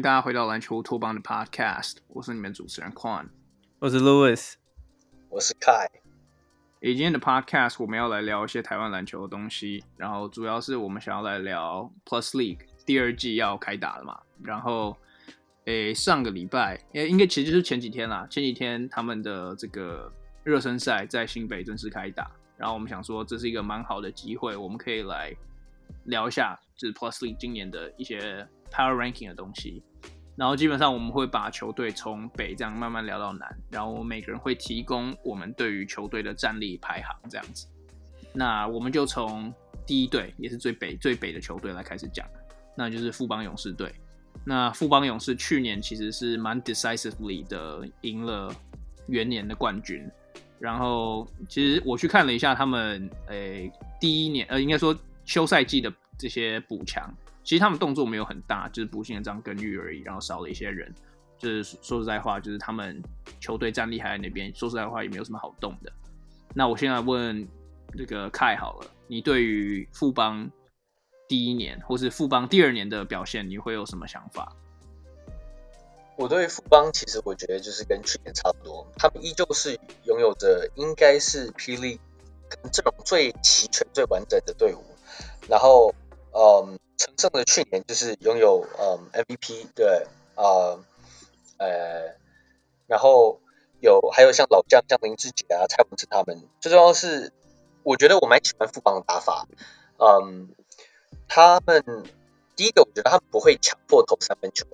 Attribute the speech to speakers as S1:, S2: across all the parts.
S1: 大家回到篮球托邦的 Podcast，我是你们主持人 Quan，
S2: 我是 Louis，
S3: 我是 Kai。
S1: 今天的 Podcast 我们要来聊一些台湾篮球的东西，然后主要是我们想要来聊 Plus League 第二季要开打了嘛，然后诶上个礼拜诶应该其实就是前几天啦，前几天他们的这个热身赛在新北正式开打，然后我们想说这是一个蛮好的机会，我们可以来聊一下就是 Plus League 今年的一些。Power Ranking 的东西，然后基本上我们会把球队从北这样慢慢聊到南，然后每个人会提供我们对于球队的战力排行这样子。那我们就从第一队，也是最北最北的球队来开始讲，那就是富邦勇士队。那富邦勇士去年其实是蛮 decisively 的赢了元年的冠军，然后其实我去看了一下他们诶第一年呃应该说休赛季的这些补强。其实他们动作没有很大，就是补进了张根玉而已，然后少了一些人。就是说实在话，就是他们球队战力还在那边。说实在话，也没有什么好动的。那我现在问这个凯好了，你对于富邦第一年或是富邦第二年的表现，你会有什么想法？
S3: 我对富邦其实我觉得就是跟去年差不多，他们依旧是拥有着应该是霹雳可能这种最齐全、最完整的队伍。然后，嗯。陈胜的去年就是拥有嗯 MVP 对啊呃，然后有还有像老将像林志杰啊蔡文哲他们，最重要是我觉得我蛮喜欢富邦的打法，嗯，他们第一个我觉得他们不会强迫投三分球，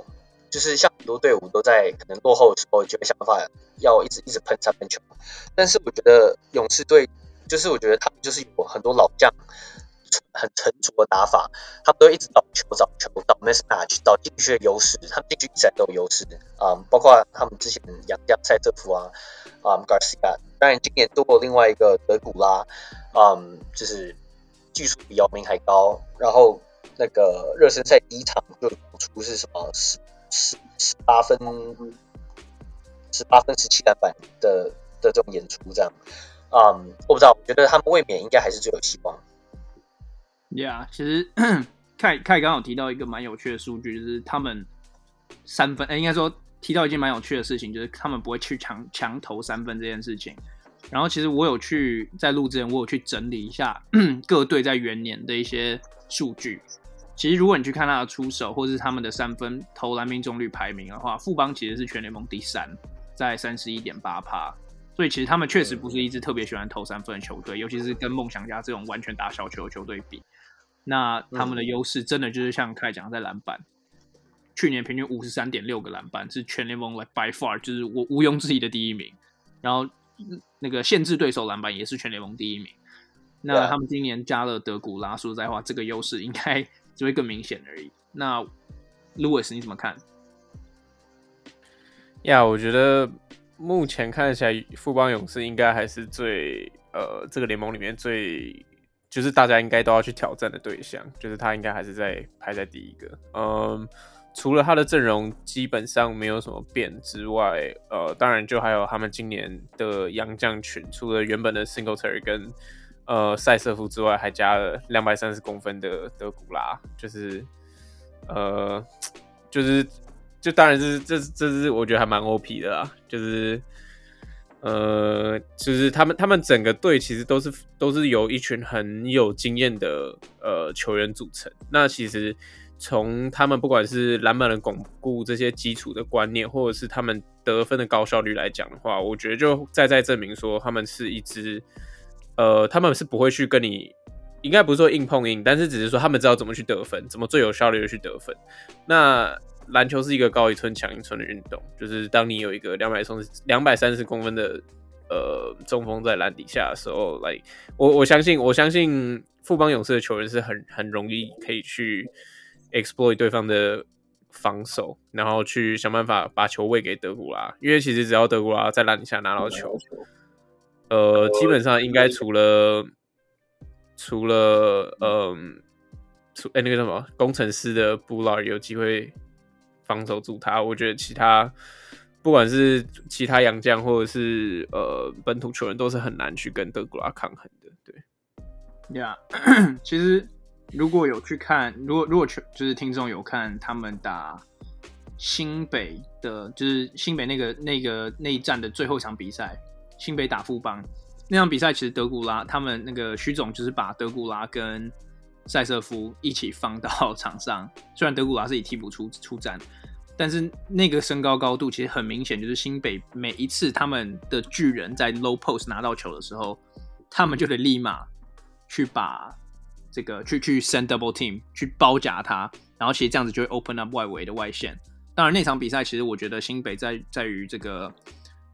S3: 就是像很多队伍都在可能落后的时候就会想办法要一直一直喷三分球，但是我觉得勇士队就是我觉得他们就是有很多老将。很成熟的打法，他们都一直找球、找球、找 mismatch、找禁区的优势，他们禁区比赛都有优势啊、包括他们之前洋将赛特夫啊，啊、嗯、Garcia，当然今年多过另外一个德古拉，嗯，就是技术比姚明还高。然后那个热身赛第一场就出是什么十十十八分，十八分十七篮板的的这种演出，这样啊、嗯，我不知道，我觉得他们卫冕应该还是最有希望。
S1: Yeah，其实 凯凯刚刚有提到一个蛮有趣的数据，就是他们三分，哎，应该说提到一件蛮有趣的事情，就是他们不会去强强投三分这件事情。然后其实我有去在录之前，我有去整理一下 各队在元年的一些数据。其实如果你去看他的出手，或是他们的三分投篮命中率排名的话，富邦其实是全联盟第三，在三十一点八趴。所以其实他们确实不是一支特别喜欢投三分的球队，尤其是跟梦想家这种完全打小球的球队比。那他们的优势真的就是像凯讲在篮板，去年平均五十三点六个篮板，是全联盟 like by far 就是我毋庸置疑的第一名。然后那个限制对手篮板也是全联盟第一名。那他们今年加了德古拉，说实在话，这个优势应该 只会更明显而已。那 Louis 你怎么看？
S2: 呀，我觉得目前看起来富邦勇士应该还是最呃这个联盟里面最。就是大家应该都要去挑战的对象，就是他应该还是在排在第一个。嗯，除了他的阵容基本上没有什么变之外，呃，当然就还有他们今年的洋将群，除了原本的 Singletary 跟呃塞瑟夫之外，还加了两百三十公分的德古拉，就是呃，就是就当然是这这是我觉得还蛮 OP 的啦，就是。呃，就是他们，他们整个队其实都是都是由一群很有经验的呃球员组成。那其实从他们不管是篮板的巩固这些基础的观念，或者是他们得分的高效率来讲的话，我觉得就再再证明说他们是一支呃，他们是不会去跟你，应该不是说硬碰硬，但是只是说他们知道怎么去得分，怎么最有效率的去得分。那篮球是一个高一寸强一寸的运动，就是当你有一个两百三十两百三十公分的呃中锋在篮底下的时候，来、我我相信我相信富邦勇士的球员是很很容易可以去 exploit 对方的防守，然后去想办法把球喂给德古拉，因为其实只要德古拉在篮底下拿到球，呃，基本上应该除了除了嗯，除哎、那个什么工程师的布拉有机会。防守住他，我觉得其他不管是其他洋将或者是呃本土球员，都是很难去跟德古拉抗衡的。对，
S1: 呀、yeah. 其实如果有去看，如果如果就是听众有看他们打新北的，就是新北那个那个那一站的最后一场比赛，新北打富邦那场比赛，其实德古拉他们那个徐总就是把德古拉跟塞瑟夫一起放到场上，虽然德古拉是以替补出出战，但是那个身高高度其实很明显，就是新北每一次他们的巨人在 low post 拿到球的时候，他们就得立马去把这个去去 send double team 去包夹他，然后其实这样子就会 open up 外围的外线。当然那场比赛其实我觉得新北在在于这个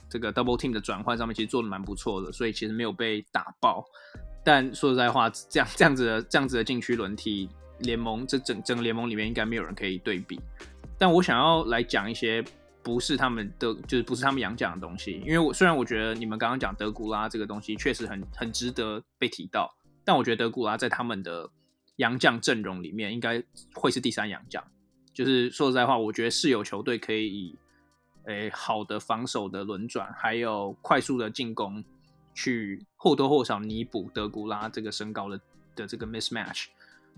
S1: 这个 double team 的转换上面其实做的蛮不错的，所以其实没有被打爆。但说实在话，这样这样子的这样子的禁区轮替联盟，这整整个联盟里面应该没有人可以对比。但我想要来讲一些不是他们的，就是不是他们洋将的东西，因为我虽然我觉得你们刚刚讲德古拉这个东西确实很很值得被提到，但我觉得德古拉在他们的洋将阵容里面应该会是第三洋将。就是说实在话，我觉得是有球队可以以诶、好的防守的轮转，还有快速的进攻，去或多或少弥补德古拉这个身高的的这个 mismatch。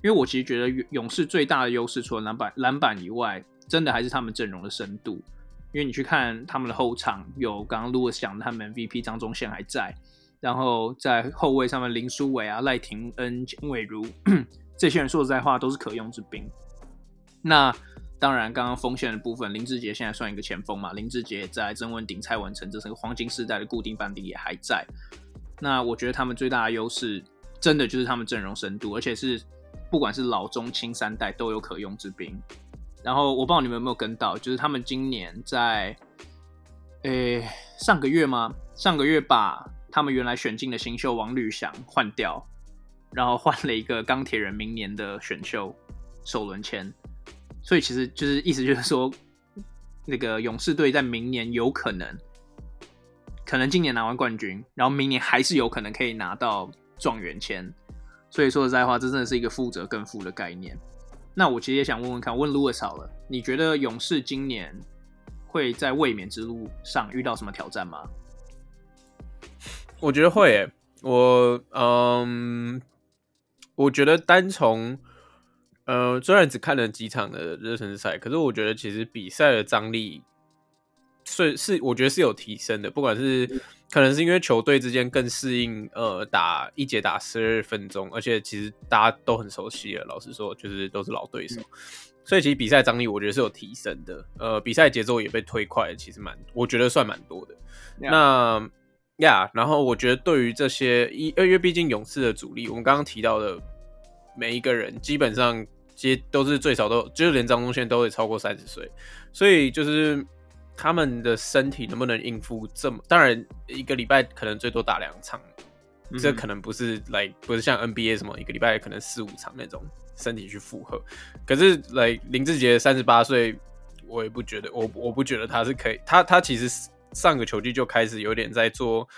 S1: 因为我其实觉得勇士最大的优势，除了篮板篮板以外，真的还是他们阵容的深度。因为你去看他们的后场，有刚刚 Louis 讲，他们 MVP 张宗宪还在，然后在后卫上面林书伟啊、赖廷恩、简伟如 这些人，说实在话都是可用之兵。那当然，刚刚锋线的部分，林志杰现在算一个前锋嘛。林志杰在曾文鼎、蔡文成，这是个黄金世代的固定班底也还在。那我觉得他们最大的优势，真的就是他们阵容深度，而且是不管是老中青三代都有可用之兵。然后我不知道你们有没有跟到，就是他们今年在，诶上个月吗？上个月把他们原来选进的新秀王律翔换掉，然后换了一个钢铁人明年的选秀首轮签。所以其实就是意思就是说，那个勇士队在明年有可能，可能今年拿完冠军，然后明年还是有可能可以拿到状元签。所以说实在话，这真的是一个负责更负的概念。那我其实也想问问看，问 Louis 好了，你觉得勇士今年会在卫冕之路上遇到什么挑战吗？
S2: 我觉得会耶，我嗯，我觉得单从。呃，虽然只看了几场的热身赛，可是我觉得其实比赛的张力是是，我觉得是有提升的。不管是可能是因为球队之间更适应，呃，打一节打十二分钟，而且其实大家都很熟悉了。老实说，就是都是老对手，所以其实比赛张力我觉得是有提升的。呃，比赛节奏也被推快，其实蛮，我觉得算蛮多的。Yeah. 那呀，yeah, 然后我觉得对于这些一，因为毕竟勇士的主力，我们刚刚提到的每一个人基本上。接都是最少都，就是连张宗宪都会超过三十岁，所以就是他们的身体能不能应付这么？当然一个礼拜可能最多打两场，嗯、这可能不是来、不是像 NBA 什么一个礼拜可能四五场那种身体去负荷。可是来、林志杰三十八岁，我也不觉得，我我不觉得他是可以，他他其实上个球季就开始有点在做，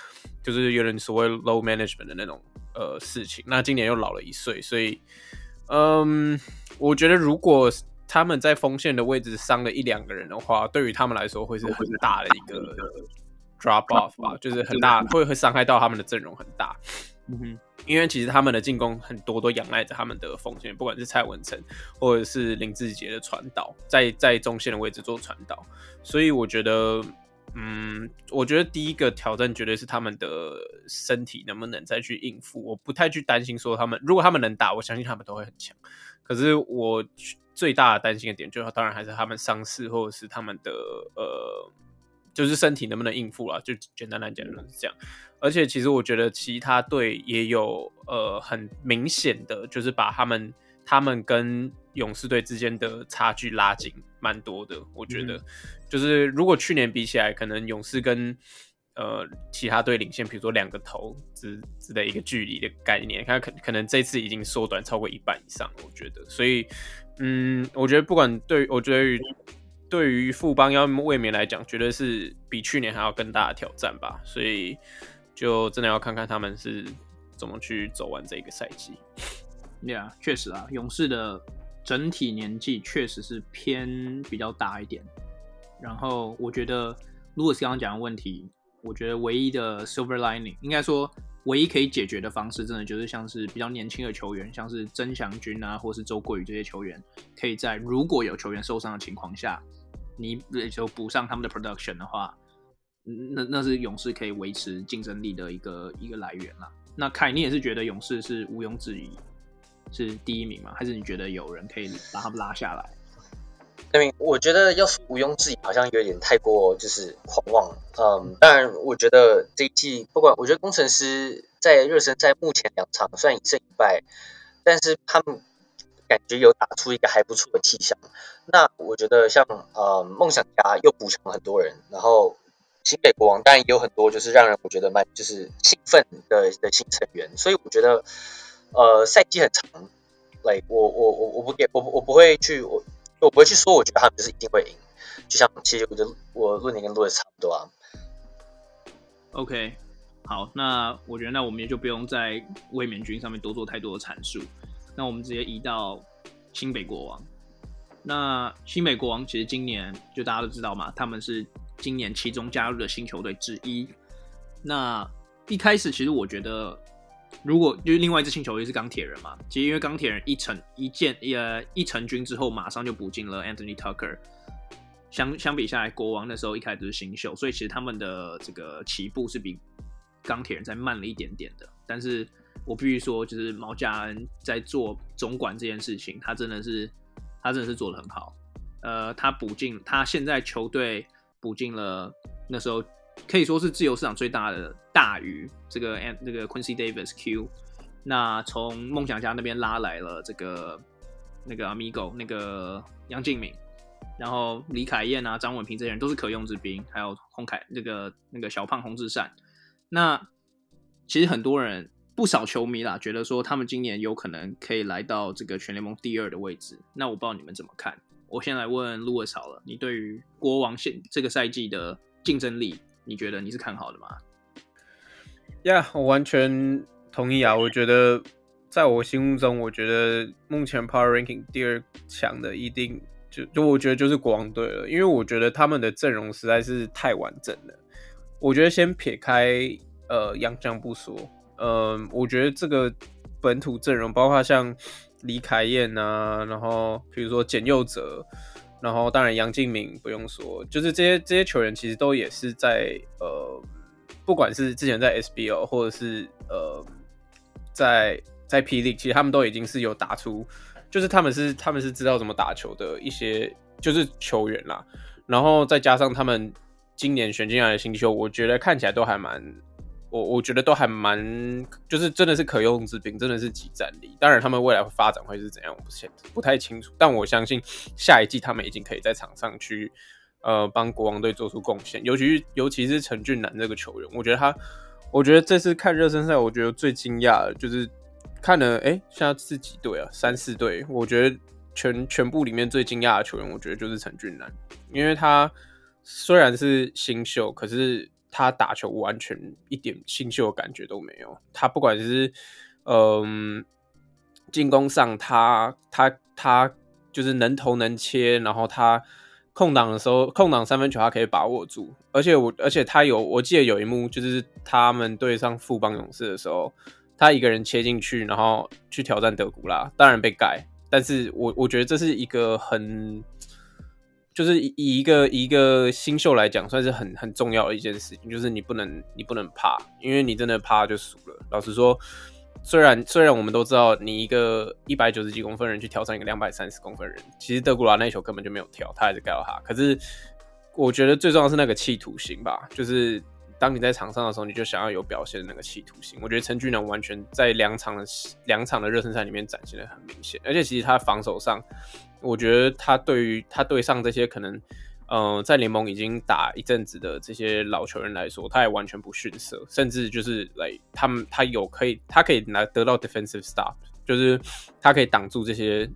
S2: 就是有点所谓 low management 的那种呃事情。那今年又老了一岁，所以。嗯，我觉得如果他们在锋线的位置伤了一两个人的话，对于他们来说会是很大的一个 drop off 吧，就是很大，会会伤害到他们的阵容很大。嗯哼，因为其实他们的进攻很多都仰赖着他们的锋线，不管是蔡文成或者是林志杰的传导，在在中线的位置做传导，所以我觉得。嗯，我觉得第一个挑战绝对是他们的身体能不能再去应付。我不太去担心说他们，如果他们能打，我相信他们都会很强。可是我最大的担心的点，就是当然还是他们伤势或者是他们的呃，就是身体能不能应付啦。就简单来讲就是这样。而且其实我觉得其他队也有呃很明显的，就是把他们他们跟勇士队之间的差距拉近蛮多的。我觉得。嗯就是如果去年比起来，可能勇士跟呃其他队领先，比如说两个头之之的一个距离的概念，看可可能这次已经缩短超过一半以上，我觉得。所以，嗯，我觉得不管对，我觉得对于富邦要卫冕来讲，绝对是比去年还要更大的挑战吧。所以，就真的要看看他们是怎么去走完这个赛季。
S1: Yeah，确实啊，勇士的整体年纪确实是偏比较大一点。然后我觉得，如果是刚刚讲的问题，我觉得唯一的 silver lining，应该说唯一可以解决的方式，真的就是像是比较年轻的球员，像是曾祥军啊，或是周桂宇这些球员，可以在如果有球员受伤的情况下，你就补上他们的 production 的话，那那是勇士可以维持竞争力的一个一个来源啦。那凯，你也是觉得勇士是毋庸置疑是第一名吗？还是你觉得有人可以把他们拉下来？
S3: 那边我觉得要是毋庸置疑，好像有点太过就是狂妄。嗯，当然，我觉得这一季不管，我觉得工程师在热身赛目前两场虽然一胜一败，但是他们感觉有打出一个还不错的气象。那我觉得像呃梦想家又补强了很多人，然后新北国王当然也有很多就是让人我觉得蛮就是兴奋的的新成员，所以我觉得呃赛季很长，来、like, 我我我我不给我我不会去我。我不会去说，我觉得他们就是一定会赢，就像其实我觉得我论点跟论的差不多啊。
S1: OK，好，那我觉得那我们也就不用在卫冕军上面多做太多的阐述，那我们直接移到新北国王。那新北国王其实今年就大家都知道嘛，他们是今年其中加入的新球队之一。那一开始其实我觉得。如果就是另外一支新球队是钢铁人嘛，其实因为钢铁人一成一建呃一成军之后，马上就补进了 Anthony Tucker。相相比下来，国王那时候一开始是新秀，所以其实他们的这个起步是比钢铁人再慢了一点点的。但是我必须说，就是毛家恩在做总管这件事情，他真的是他真的是做得很好。呃，他补进他现在球队补进了那时候。可以说是自由市场最大的大鱼，这个 and 那个 Quincy Davis Q，那从梦想家那边拉来了这个那个 Amigo 那个杨敬敏，然后李凯燕啊、张文平这些人都是可用之兵，还有洪凯那个那个小胖洪志善，那其实很多人不少球迷啦，觉得说他们今年有可能可以来到这个全联盟第二的位置，那我不知道你们怎么看？我先来问 Louis 好了，你对于国王现这个赛季的竞争力？你觉得你是看好的吗？
S2: 呀我完全同意啊！我觉得在我心目中，我觉得目前 Power Ranking 第二强的一定就就我觉得就是国王队了，因为我觉得他们的阵容实在是太完整了。我觉得先撇开呃洋将不说，嗯、我觉得这个本土阵容，包括像李凯燕啊，然后比如说简佑哲。然后，当然杨敬敏不用说，就是这些这些球员其实都也是在呃，不管是之前在 SBL 或者是呃，在在霹雳其实他们都已经是有打出，就是他们是他们是知道怎么打球的一些就是球员啦。然后再加上他们今年选进来的新秀，我觉得看起来都还蛮。我我觉得都还蛮，就是真的是可用之兵，真的是即战力。当然，他们未来发展会是怎样，我不现不太清楚。但我相信下一季他们已经可以在场上去，呃，帮国王队做出贡献。尤其尤其是陈俊南这个球员，我觉得他，我觉得这次看热身赛，我觉得最惊讶的就是看了，哎、欸，现在是几队啊？三四队。我觉得全全部里面最惊讶的球员，我觉得就是陈俊南，因为他虽然是新秀，可是。他打球完全一点新秀的感觉都没有。他不管是嗯进攻上他，他他他就是能投能切，然后他空档的时候，空档三分球他可以把握住。而且我而且他有，我记得有一幕就是他们对上富邦勇士的时候，他一个人切进去，然后去挑战德古拉，当然被盖。但是我我觉得这是一个很。就是以一个一个新秀来讲，算是很很重要的一件事情，就是你不能你不能怕，因为你真的怕就输了。老实说，虽然虽然我们都知道，你一个一百九十几公分人去挑战一个两百三十公分人，其实德古拉那球根本就没有跳，他还是盖到他。可是我觉得最重要是那个企图心吧，就是当你在场上的时候，你就想要有表现的那个企图心。我觉得陈俊南完全在两场的两场的热身赛里面展现的很明显，而且其实他防守上。我觉得他对于他对上这些可能，呃，在联盟已经打一阵子的这些老球员来说，他也完全不逊色，甚至就是来他们他有可以他可以拿得到 defensive stop，就是他可以挡住这些，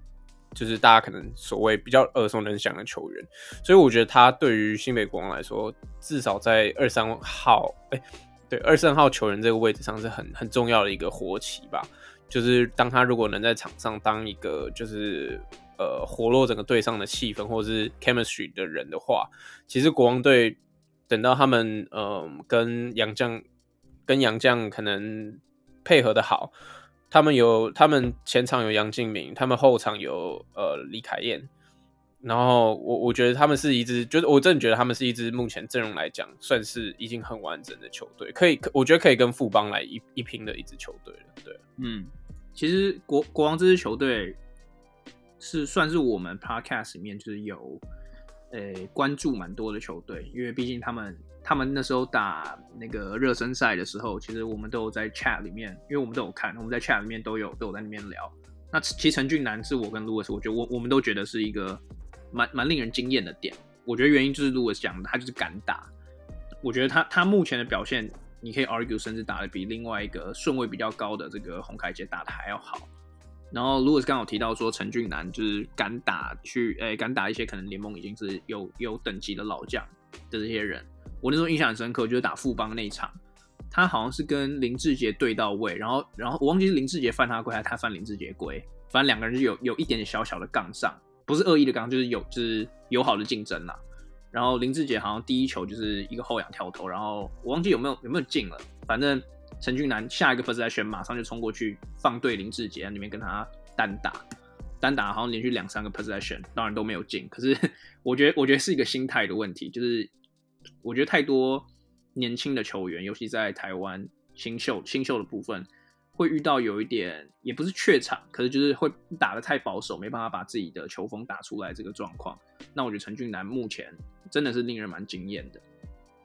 S2: 就是大家可能所谓比较耳熟能详的球员，所以我觉得他对于新北国王来说，至少在二三号，哎、对二三号球员这个位置上是很很重要的一个活棋吧，就是当他如果能在场上当一个就是。呃，活络整个队上的气氛，或者是 chemistry 的人的话，其实国王队等到他们呃跟杨将跟杨将可能配合的好，他们有他们前场有杨敬敏，他们后场有呃李凯燕，然后我我觉得他们是一支，就是我真的觉得他们是一支目前阵容来讲算是已经很完整的球队，可以，我觉得可以跟富邦来一一拼的一支球队了。对，
S1: 嗯，其实国国王这支球队是算是我们 podcast 里面就是有诶关注蛮多的球队，因为毕竟他们他们那时候打那个热身赛的时候，其实我们都有在 chat 里面，因为我们都有看，我们在 chat 里面都有都有在那边聊。那其实陈俊南是我跟 Louis，我觉得我我们都觉得是一个。蛮蛮令人惊艳的点，我觉得原因就是 Louis 讲的，他就是敢打。我觉得他他目前的表现，你可以 argue 甚至打得比另外一个顺位比较高的这个洪凯杰打得还要好。然后 Louis 刚好提到说陈俊南就是敢打去，诶、敢打一些可能联盟已经是有有等级的老将的这些人。我那时候印象很深刻，就是打富邦那一场，他好像是跟林志杰对到位，然后然后我忘记是林志杰犯他规还是他犯林志杰规，反正两个人就有有一点点小小的杠上。不是恶意的杠，就是有就是友好的竞争啦。然后林志杰好像第一球就是一个后仰跳投，然后我忘记有没有有没有进了。反正陈俊南下一个 possession 马上就冲过去放对林志杰，那边跟他单打，单打好像连续两三个 possession，当然都没有进。可是我觉得我觉得是一个心态的问题，就是我觉得太多年轻的球员，尤其在台湾新秀新秀的部分。会遇到有一点，也不是怯场，可是就是会打得太保守，没办法把自己的球风打出来这个状况。那我觉得陈俊南目前真的是令人蛮惊艳的。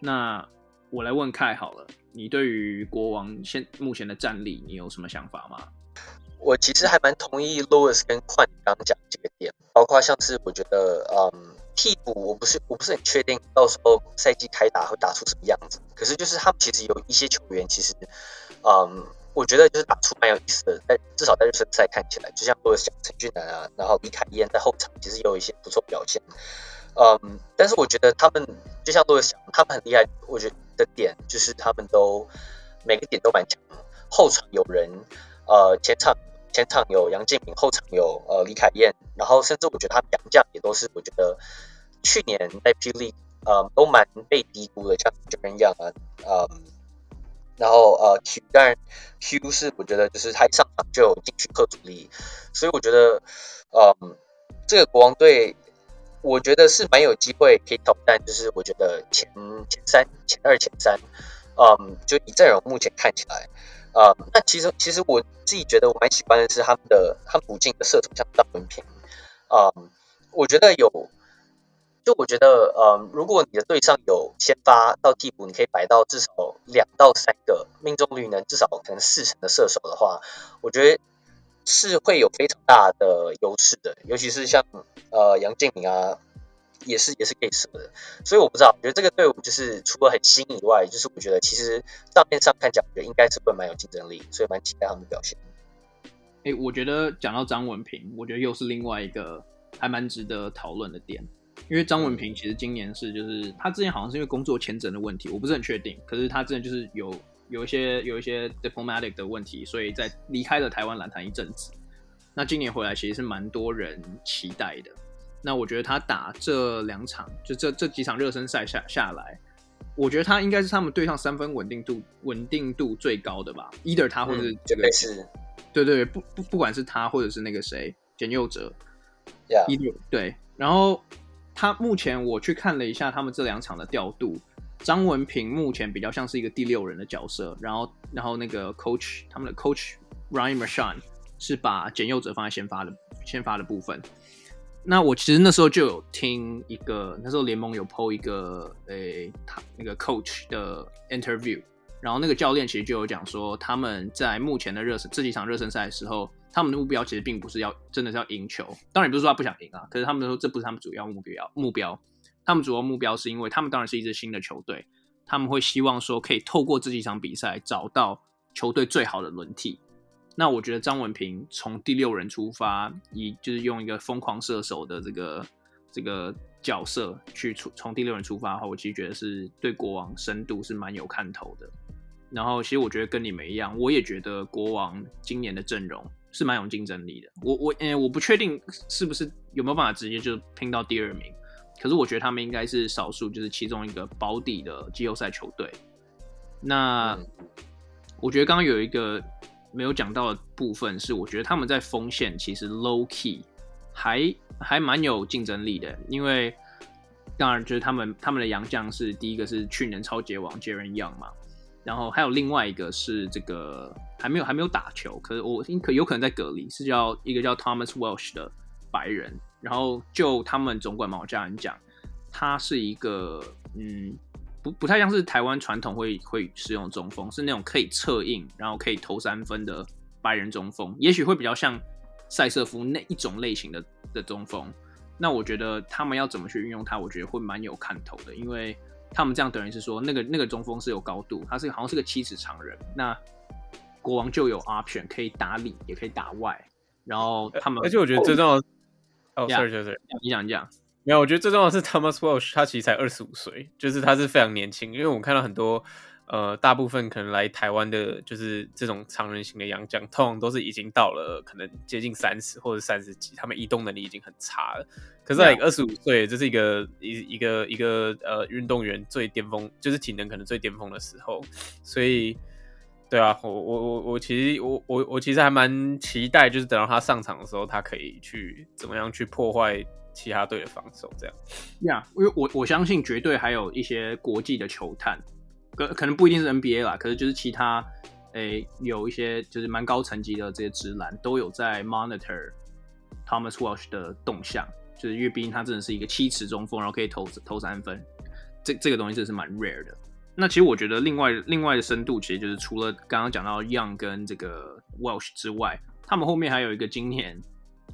S1: 那我来问凯好了，你对于国王现目前的战力，你有什么想法吗？
S3: 我其实还蛮同意 Louis 跟宽刚讲这个点，包括像是我觉得，嗯，替补我不是我不是很确定到时候赛季开打会打出什么样子，可是就是他们其实有一些球员其实，嗯。我觉得就是打出蛮有意思的，在至少在热身赛看起来，就像我想陈俊南啊，然后李凯燕在后场其实有一些不错表现，嗯，但是我觉得他们就像我想，他们很厉害，我觉得的点就是他们都每个点都蛮强，后场有人，呃，前场前场有杨敬敏，后场有呃李凯燕，然后甚至我觉得他们杨将也都是我觉得去年在 P. League 呃都蛮被低估的，像这边一样啊，嗯。然后呃，Q 当然 Q 是我觉得就是他一上场就有禁区克主力，所以我觉得，嗯，这个国王队我觉得是蛮有机会可以挑战，就是我觉得前前三、前二、前三，嗯，就以阵容目前看起来，嗯，那其实其实我自己觉得我蛮喜欢的是他们的他们补进的射手像张文平，嗯，我觉得有。就我觉得，呃，如果你的队上有先发到替补，你可以摆到至少两到三个命中率能至少可能四成的射手的话，我觉得是会有非常大的优势的。尤其是像呃杨敬敏啊，也是也是可以射的。所以我不知道，我觉得这个队伍就是除了很新以外，就是我觉得其实账面上看起来，我觉得应该是会蛮有竞争力，所以蛮期待他们的表现。
S1: 哎、欸，我觉得讲到张文平，我觉得又是另外一个还蛮值得讨论的点。因为张文平其实今年是，就是他之前好像是因为工作签证的问题，我不是很确定。可是他之前就是有有一些有一些 diplomatic 的问题，所以在离开了台湾篮坛一阵子。那今年回来其实是蛮多人期待的。那我觉得他打这两场，就这这几场热身赛下下来，我觉得他应该是他们队上三分稳定度稳定度最高的吧。either 他或者是这个、嗯、是，对对对，不不不管是他或者是那个谁简佑哲，yeah. 对，然后。他目前我去看了一下他们这两场的调度，张文平目前比较像是一个第六人的角色，然后然后那个 coach 他们的 coach Ryan Machan 是把简佑哲放在先发的先发的部分。那我其实那时候就有听一个那时候联盟有 PO 一个诶他那个 coach 的 interview，然后那个教练其实就有讲说他们在目前的热身这几场热身赛的时候。他们的目标其实并不是要真的是要赢球，当然也不是说他不想赢啊，可是他们说这不是他们主要目标。目标，他们主要目标是因为他们当然是一支新的球队，他们会希望说可以透过这几场比赛找到球队最好的轮替。那我觉得张文平从第六人出发，以就是用一个疯狂射手的这个这个角色去出从第六人出发的话，我其实觉得是对国王深度是蛮有看头的。然后其实我觉得跟你们一样，我也觉得国王今年的阵容。是蛮有竞争力的，我我诶，我不确定是不是有没有办法直接就拼到第二名，可是我觉得他们应该是少数，就是其中一个保底的季后赛球队。那我觉得刚刚有一个没有讲到的部分是，我觉得他们在锋线其实 low key 还还蛮有竞争力的，因为当然就是他们他们的洋将是第一个是去年超级王 Jaren Young 嘛，然后还有另外一个是这个还没有还没有打球，可是我可有可能在隔离，是叫一个叫 Thomas Welsh 的白人，然后就他们总管毛家人讲，他是一个嗯。不不太像是台湾传统会会使用中锋，是那种可以策应，然后可以投三分的白人中锋，也许会比较像塞瑟夫那一种类型的的中锋。那我觉得他们要怎么去运用他，我觉得会蛮有看头的，因为他们这样等于是说，那个那个中锋是有高度，他是好像是个七尺长人。那国王就有 option 可以打里，也可以打外，然后他们，
S2: 而且我觉得最重要，哦，sorry，sorry，
S1: 你讲你讲。
S2: 没有，我觉得最重要的是 Thomas Walsh，他其实才二十五岁，就是他是非常年轻。因为我们看到很多，呃，大部分可能来台湾的，就是这种常人型的洋将，通常都是已经到了可能接近三十或者三十几，他们移动能力已经很差了。可是二十五岁，这是一个一一个一个呃运动员最巅峰，就是体能可能最巅峰的时候。所以，对啊，我我我我其实我我我其实还蛮期待，就是等到他上场的时候，他可以去怎么样去破坏。其他队的防守这样，
S1: 呀，因为我我相信绝对还有一些国际的球探，可可能不一定是 NBA 啦，可是就是其他诶、有一些就是蛮高层级的这些直男都有在 monitor Thomas Walsh 的动向，就是因为毕竟他真的是一个七尺中锋，然后可以投投三分，这这个东西真的是蛮 rare 的。那其实我觉得另外另外的深度，其实就是除了刚刚讲到 Young 跟这个 Welsh 之外，他们后面还有一个今年。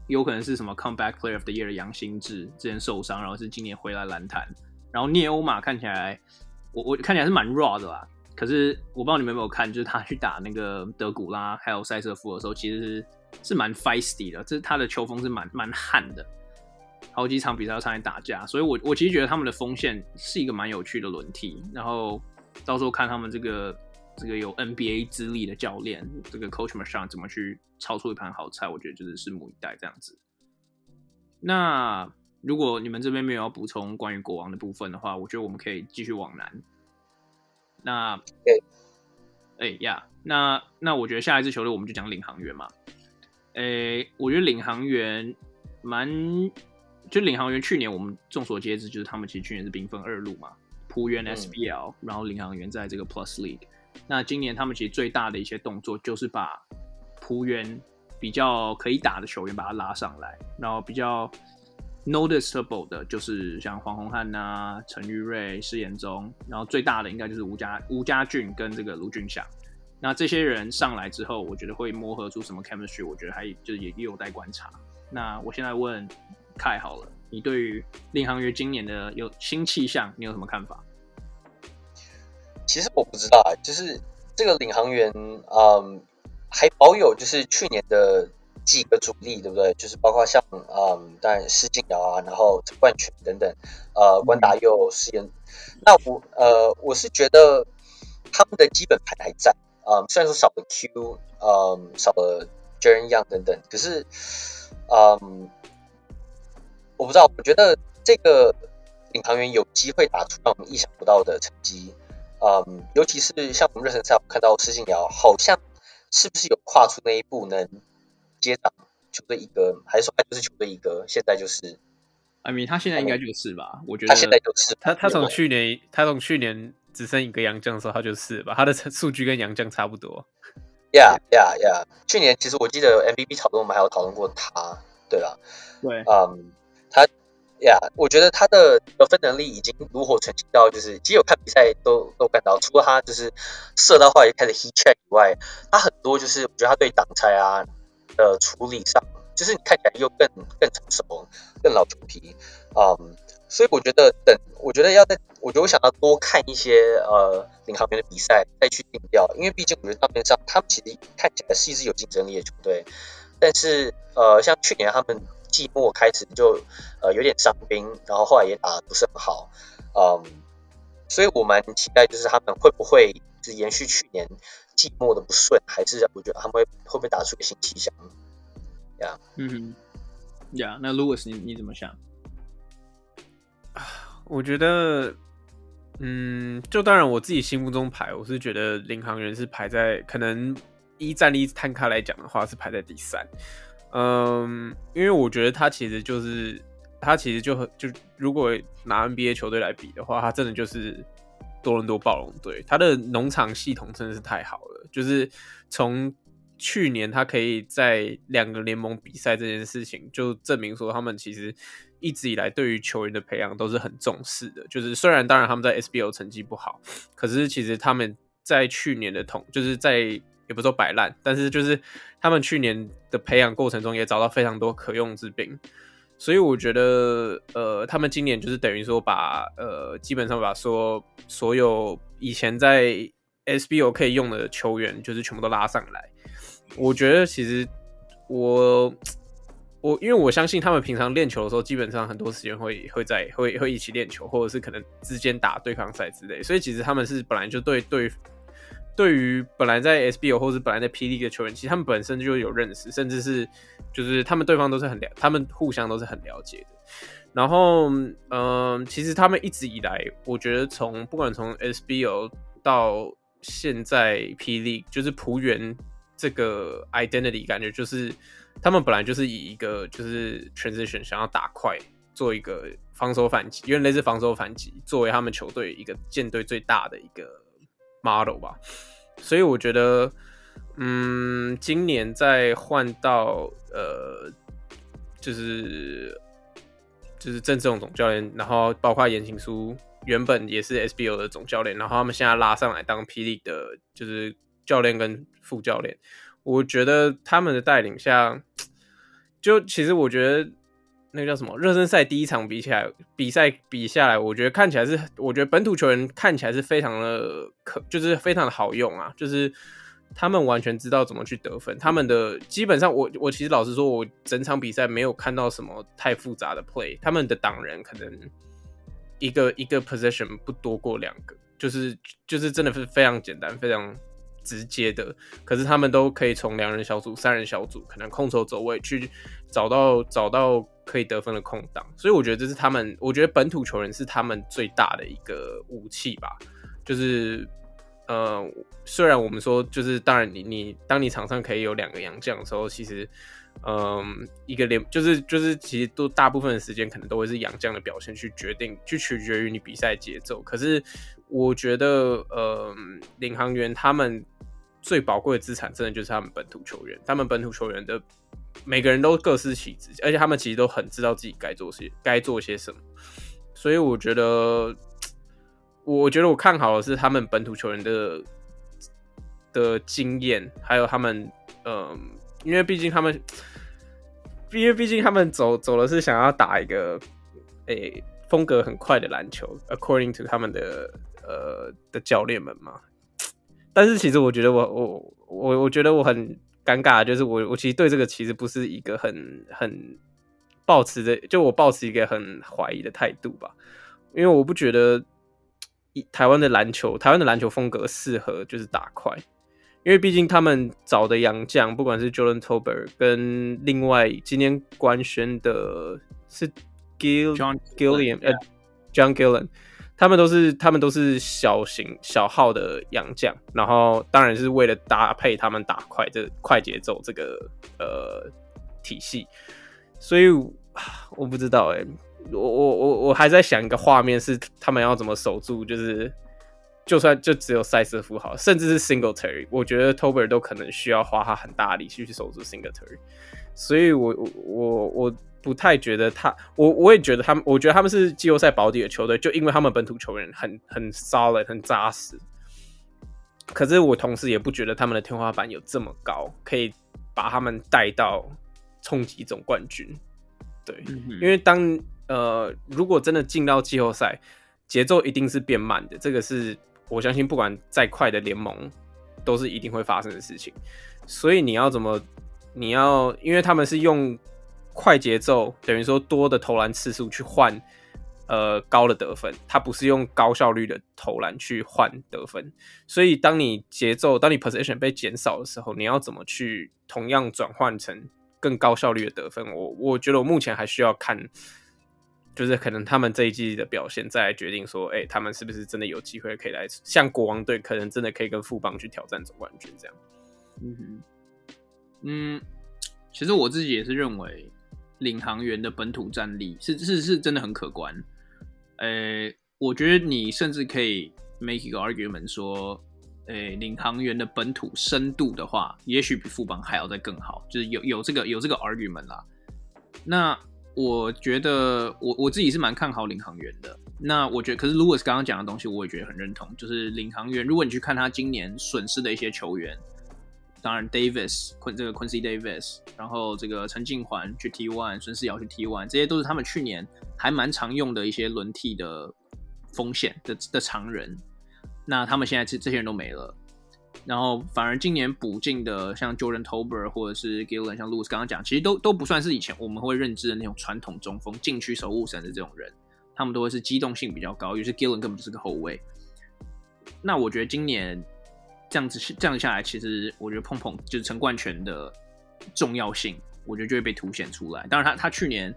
S1: 有可能是什么 Comeback Player of the Year 的杨新志之前受伤，然后是今年回来篮坛。然后聂欧马看起来，我我看起来是蛮 raw 的啦。可是我不知道你们有没有看，就是他去打那个德古拉还有塞瑟夫的时候，其实是蛮 feisty 的，这是他的球风是蛮蛮悍的。好几场比赛要上来打架，所以我我其实觉得他们的锋线是一个蛮有趣的轮替。然后到时候看他们这个。这个有 NBA 资历的教练，这个 Coach Marchand 怎么去炒出一盘好菜？我觉得就是拭目以待这样子。那如果你们这边没有要补充关于国王的部分的话，我觉得我们可以继续往南。那，哎呀，那那我觉得下一支球队我们就讲领航员嘛。哎，我觉得领航员蛮，就领航员去年我们众所皆知，就是他们其实去年是兵分二路嘛，璞园 SBL，然后领航员在这个 Plus League。那今年他们其实最大的一些动作，就是把璞园比较可以打的球员把他拉上来，然后比较 noticeable 的就是像黄宏汉呐、陈玉瑞、施延宗，然后最大的应该就是吴家吴家俊跟这个卢俊祥。那这些人上来之后，我觉得会磨合出什么 chemistry，我觉得还就是也也有待观察。那我现在问凯好了，你对于领航员今年的有新气象，你有什么看法？
S3: 其实我不知道啊，就是这个领航员，嗯，还保有就是去年的几个主力，对不对？就是包括像，嗯，当然施晋尧啊，然后陈冠群等等，呃，关达佑、施延。那我，呃，我是觉得他们的基本盘还在，嗯，虽然说少了 Q，嗯，少了 Jaren Young 等等，可是，嗯，我不知道，我觉得这个领航员有机会打出让我们意想不到的成绩。嗯，尤其是像我们热身赛看到施晋尧，好像是不是有跨出那一步，能接掌球队一哥，还是说他就是球队一哥？现在就是
S1: ，I mean，他现在应该就是吧？嗯、我觉得
S3: 他现在就是
S2: 他，他从去年他从去年只剩一个杨将的时候，他就是吧？他的数据跟杨将差不多。
S3: Yeah, yeah, yeah！去年其实我记得 MVP 讨论我们还有讨论过他，对吧，
S1: 对，
S3: 嗯，他。呀我觉得他的得分能力已经炉火纯青到，就是其实有看比赛都都看到，除了他就是射到话也开始 heat check 以外，他很多就是我觉得他对挡拆啊的处理上，就是你看起来又更更成熟、更老球皮，嗯，所以我觉得等我觉得要在，我觉得我想要多看一些呃领航员的比赛再去定调，因为毕竟我觉得账面上他们其实看起来是一支有竞争力的球队，但是呃像去年他们。季末开始就呃有点伤兵，然后后来也打得不是很好，嗯，所以我蛮期待就是他们会不会是延续去年季末的不顺，还是我觉得他们会会不会打出一个新气象？呀，
S1: 嗯哼，呀，那 Louis 你你怎么想？
S2: 我觉得，嗯，就当然我自己心目中排，我是觉得领航员是排在可能一战力摊开来讲的话是排在第三。嗯，因为我觉得他其实就是他其实就很就如果拿 NBA 球队来比的话，他真的就是多伦多暴龙队，他的农场系统真的是太好了，就是从。去年他可以在两个联盟比赛这件事情，就证明说他们其实一直以来对于球员的培养都是很重视的。就是虽然当然他们在 SBL 成绩不好，可是其实他们在去年的同就是在也不说摆烂，但是就是他们去年的培养过程中也找到非常多可用之兵。所以我觉得呃，他们今年就是等于说把呃基本上把说所有以前在 SBO 可以用的球员，就是全部都拉上来。我觉得其实我我因为我相信他们平常练球的时候，基本上很多时间会会在会会一起练球，或者是可能之间打对抗赛之类，所以其实他们是本来就对对对于本来在 SBL 或者本来在 PL 的球员，其实他们本身就有认识，甚至是就是他们对方都是很了，他们互相都是很了解的。然后嗯、其实他们一直以来，我觉得从不管从 SBL 到现在 PL，就是璞园。这个 identity 感觉就是他们本来就是以一个就是 transition 想要打快，做一个防守反击，因为类似防守反击作为他们球队一个舰队最大的一个 model 吧。所以我觉得，嗯，今年再换到呃，就是就是郑志龙总教练，然后包括言情书原本也是 SBO 的总教练，然后他们现在拉上来当 P League 的，就是。教练跟副教练，我觉得他们的带领下，就其实我觉得那个叫什么热身赛第一场比起来，比赛比下来，我觉得看起来是，我觉得本土球员看起来是非常的可，就是非常的好用啊，就是他们完全知道怎么去得分，他们的基本上我我其实老实说，我整场比赛没有看到什么太复杂的 play，他们的挡人可能一个一个 position 不多过两个，就是就是真的是非常简单，非常。直接的，可是他们都可以从两人小组、三人小组，可能控球走位去找到找到可以得分的空档，所以我觉得这是他们，我觉得本土球员是他们最大的一个武器吧。就是呃，虽然我们说，就是当然你你当你场上可以有两个洋将的时候，其实嗯、一个连就是就是其实都大部分的时间可能都会是洋将的表现去决定，去取决于你比赛节奏。可是我觉得呃，领航员他们。最宝贵的资产，真的就是他们本土球员。他们本土球员的每个人都各司其职，而且他们其实都很知道自己该做些该做些什么。所以我觉得，我觉得我看好的是他们本土球员的的经验，还有他们，嗯，因为毕竟他们，因为毕竟他们走走的是想要打一个，诶、风格很快的篮球，according to 他们的呃的教练们嘛。但是其实我觉得我我我我觉得我很尴尬，就是我我其实对这个其实不是一个很很抱持的，就我抱持一个很怀疑的态度吧，因为我不觉得台湾的篮球台湾的篮球风格适合就是打快，因为毕竟他们找的洋将，不管是 Jordan Tolbert 跟另外今天官宣的是 Gil John Gilliam 呃 John Gillen。他们都是他们都是小型小号的洋将，然后当然是为了搭配他们打快这快节奏这个呃体系，所以我不知道哎、我我我我还在想一个画面是他们要怎么守住，就是就算就只有赛瑟夫好，甚至是 Singletary，我觉得 Tober 都可能需要花他很大力气去守住 Singletary，所以我我我我。不太觉得他，我我也觉得他们，我觉得他们是季后赛保底的球队，就因为他们本土球员很很 solid 很扎实。可是我同时也不觉得他们的天花板有这么高，可以把他们带到冲击总冠军。对，嗯、因为当呃如果真的进到季后赛，节奏一定是变慢的，这个是我相信不管再快的联盟都是一定会发生的事情。所以你要怎么，你要因为他们是用。快节奏等于说多的投篮次数去换呃高的得分，它不是用高效率的投篮去换得分。所以当你节奏，当你 position 被减少的时候，你要怎么去同样转换成更高效率的得分？我我觉得我目前还需要看，就是可能他们这一季的表现，再来决定说，哎、他们是不是真的有机会可以来像国王队，可能真的可以跟富邦去挑战总冠军这样。嗯哼，嗯。
S1: 其实我自己也是认为领航员的本土战力是是是真的很可观。呃，我觉得你甚至可以 make 一个 argument 说，呃，领航员的本土深度的话，也许比富邦还要再更好，就是有有这个有这个 argument 啦。那我觉得我我自己是蛮看好领航员的。那我觉得，可是 Louis 刚刚讲的东西，我也觉得很认同。就是领航员，如果你去看他今年损失的一些球员，当然 Davis 昆这个 Quincy Davis，然后这个陈静环去 T1，孙思尧去 T1，这些都是他们去年还蛮常用的一些轮替的风险的的常人。那他们现在这这些人都没了。然后反而今年补进的像 Jordan Tober 或者是 Gillen，像 Louis 刚刚讲，其实都都不算是以前我们会认知的那种传统中锋、禁区守护神的这种人，他们都会是机动性比较高，尤其是 Gillen 根本就是个后卫。那我觉得今年这样子这样下来，其实我觉得碰碰就是陈冠泉的重要性，我觉得就会被凸显出来。当然他他去年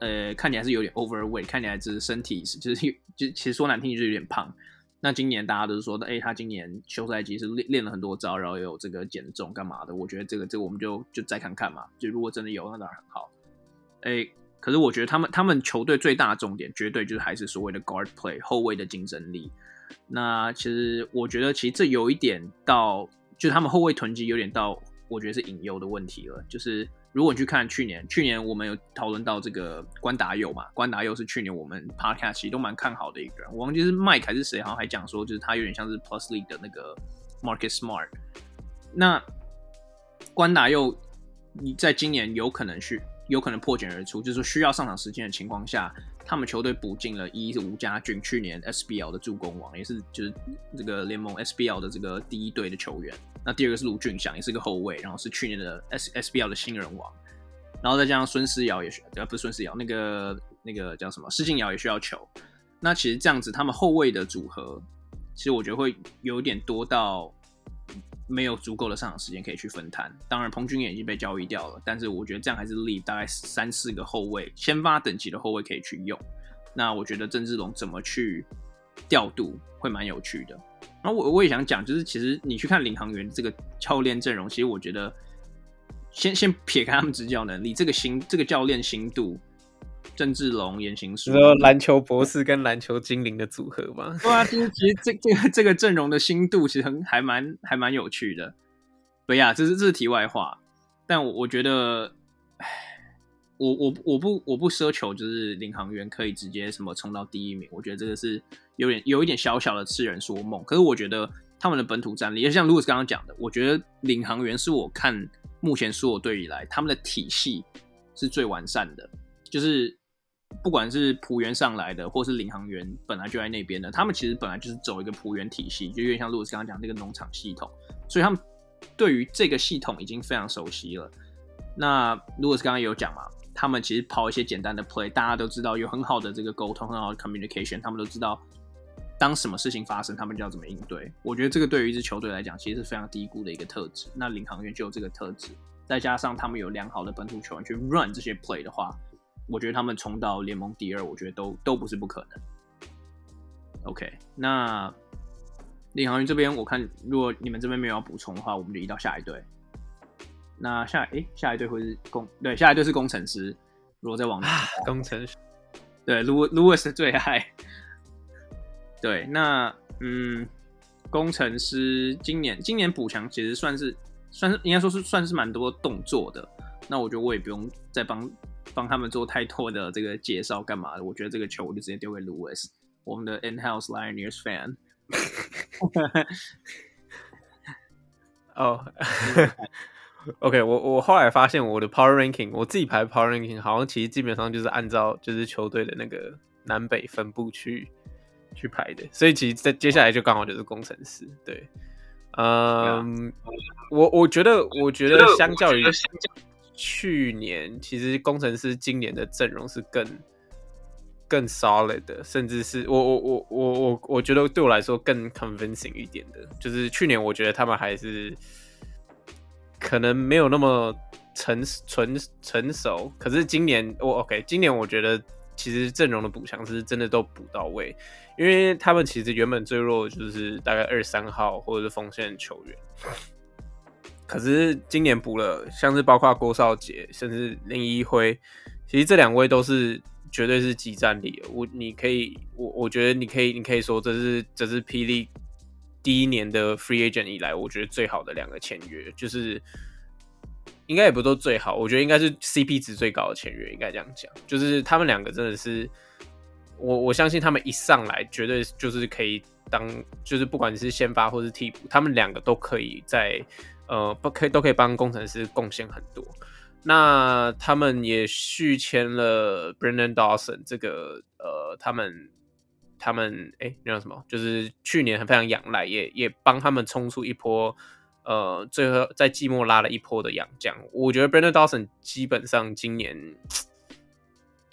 S1: 呃看起来是有点 overweight，看起来就是身体就是就其实说难听就是有点胖。那今年大家都是说，哎、他今年休赛季是练练了很多招，然后也有这个减重干嘛的。我觉得这个这个我们就就再看看嘛。就如果真的有，那当然很好。哎、可是我觉得他们他们球队最大的重点，绝对就是还是所谓的 guard play 后卫的竞争力。那其实我觉得，其实这有一点到，就他们后卫囤积有点到，我觉得是隐忧的问题了，就是。如果你去看去年，去年我们有讨论到这个关达佑嘛？关达佑是去年我们 podcast 其都蛮看好的一个人。我忘记是 Mike 还是谁，好像还讲说，就是他有点像是 plus lead 的那个 market smart。那关达佑你在今年有可能去，有可能破茧而出，就是说需要上场时间的情况下，他们球队补进了一是吴家俊，去年 SBL 的助攻王，也是就是这个联盟 SBL 的这个第一队的球员。那第二个是卢俊祥，也是个后卫，然后是去年的 S SBL 的新人王，然后再加上孙思尧也需要，不是孙思尧，那个那个叫什么施静尧也需要球。那其实这样子，他们后卫的组合，其实我觉得会有点多到没有足够的上场时间可以去分摊。当然，彭军也已经被交易掉了，但是我觉得这样还是立大概三四个后卫，先发等级的后卫可以去用。那我觉得郑志龙怎么去调度会蛮有趣的。然后我我也想讲，就是其实你去看领航员这个教练阵容，其实我觉得先先撇开他们执教能力，这个新这个教练新度，郑志龙、言行书，
S2: 说篮球博士跟篮球精灵的组合吗？
S1: 对啊，其实其实这这个这个阵容的新度其实很还蛮还蛮有趣的。对呀，这是这是题外话，但我我觉得，唉。我我我不我不奢求就是领航员可以直接什么冲到第一名，我觉得这个是有点有一点小小的痴人说梦。可是我觉得他们的本土战力，也像 Louis 刚刚讲的，我觉得领航员是我看目前所有队以来他们的体系是最完善的，就是不管是璞园上来的，或是领航员本来就在那边的，他们其实本来就是走一个璞园体系，就有点像 Louis 刚刚讲那个农场系统，所以他们对于这个系统已经非常熟悉了。那 Louis 刚刚有讲嘛？他们其实跑一些简单的 play，大家都知道有很好的这个沟通，很好的 communication，他们都知道当什么事情发生，他们就要怎么应对。我觉得这个对于一支球队来讲，其实是非常低估的一个特质。那领航员就有这个特质，再加上他们有良好的本土球员去 run 这些 play 的话，我觉得他们冲到联盟第二，我觉得都都不是不可能。OK，那领航员这边，我看如果你们这边没有要补充的话，我们就移到下一队。那下诶，下一队会是工对，下一队是工程师。如果再往
S2: 工程师，
S1: 对，Louis Louis 最爱。对，那嗯，工程师今年今年补强其实算是算是应该说是算是蛮多动作的。那我觉得我也不用再帮帮他们做太多的这个介绍干嘛的。我觉得这个球我就直接丢给 Lewis，我们的 In-house Lioneers fan。
S2: 哦。OK，我我后来发现我的 Power Ranking，我自己排 Power Ranking 好像其实基本上就是按照就是球队的那个南北分布去去排的，所以其实在接下来就刚好就是工程师。对，嗯，我我觉得我觉得相较于去年，其实工程师今年的阵容是更更 solid 的，甚至是我我我我我我觉得对我来说更 convincing 一点的，就是去年我觉得他们还是。可能没有那么成纯成熟，可是今年我 OK，今年我觉得其实阵容的补强是真的都补到位，因为他们其实原本最弱就是大概二三号或者是锋线球员，可是今年补了，像是包括郭少杰，甚至林一辉，其实这两位都是绝对是即战力。我你可以，我我觉得你可以，你可以说这是这是霹雳第一年的 free agent 以来，我觉得最好的两个签约，就是应该也不都最好，我觉得应该是 CP 值最高的签约，应该这样讲，就是他们两个真的是。我我相信他们一上来绝对就是可以当，就是不管是先发或是替补，他们两个都可以在呃不可以都可以帮工程师贡献很多。那他们也续签了 Brandon Dawson 这个呃，他们他们哎那叫什么？就是去年很非常仰赖，也也帮他们冲出一波呃，最后在季末拉了一波的洋将。我觉得 Brandon Dawson 基本上今年。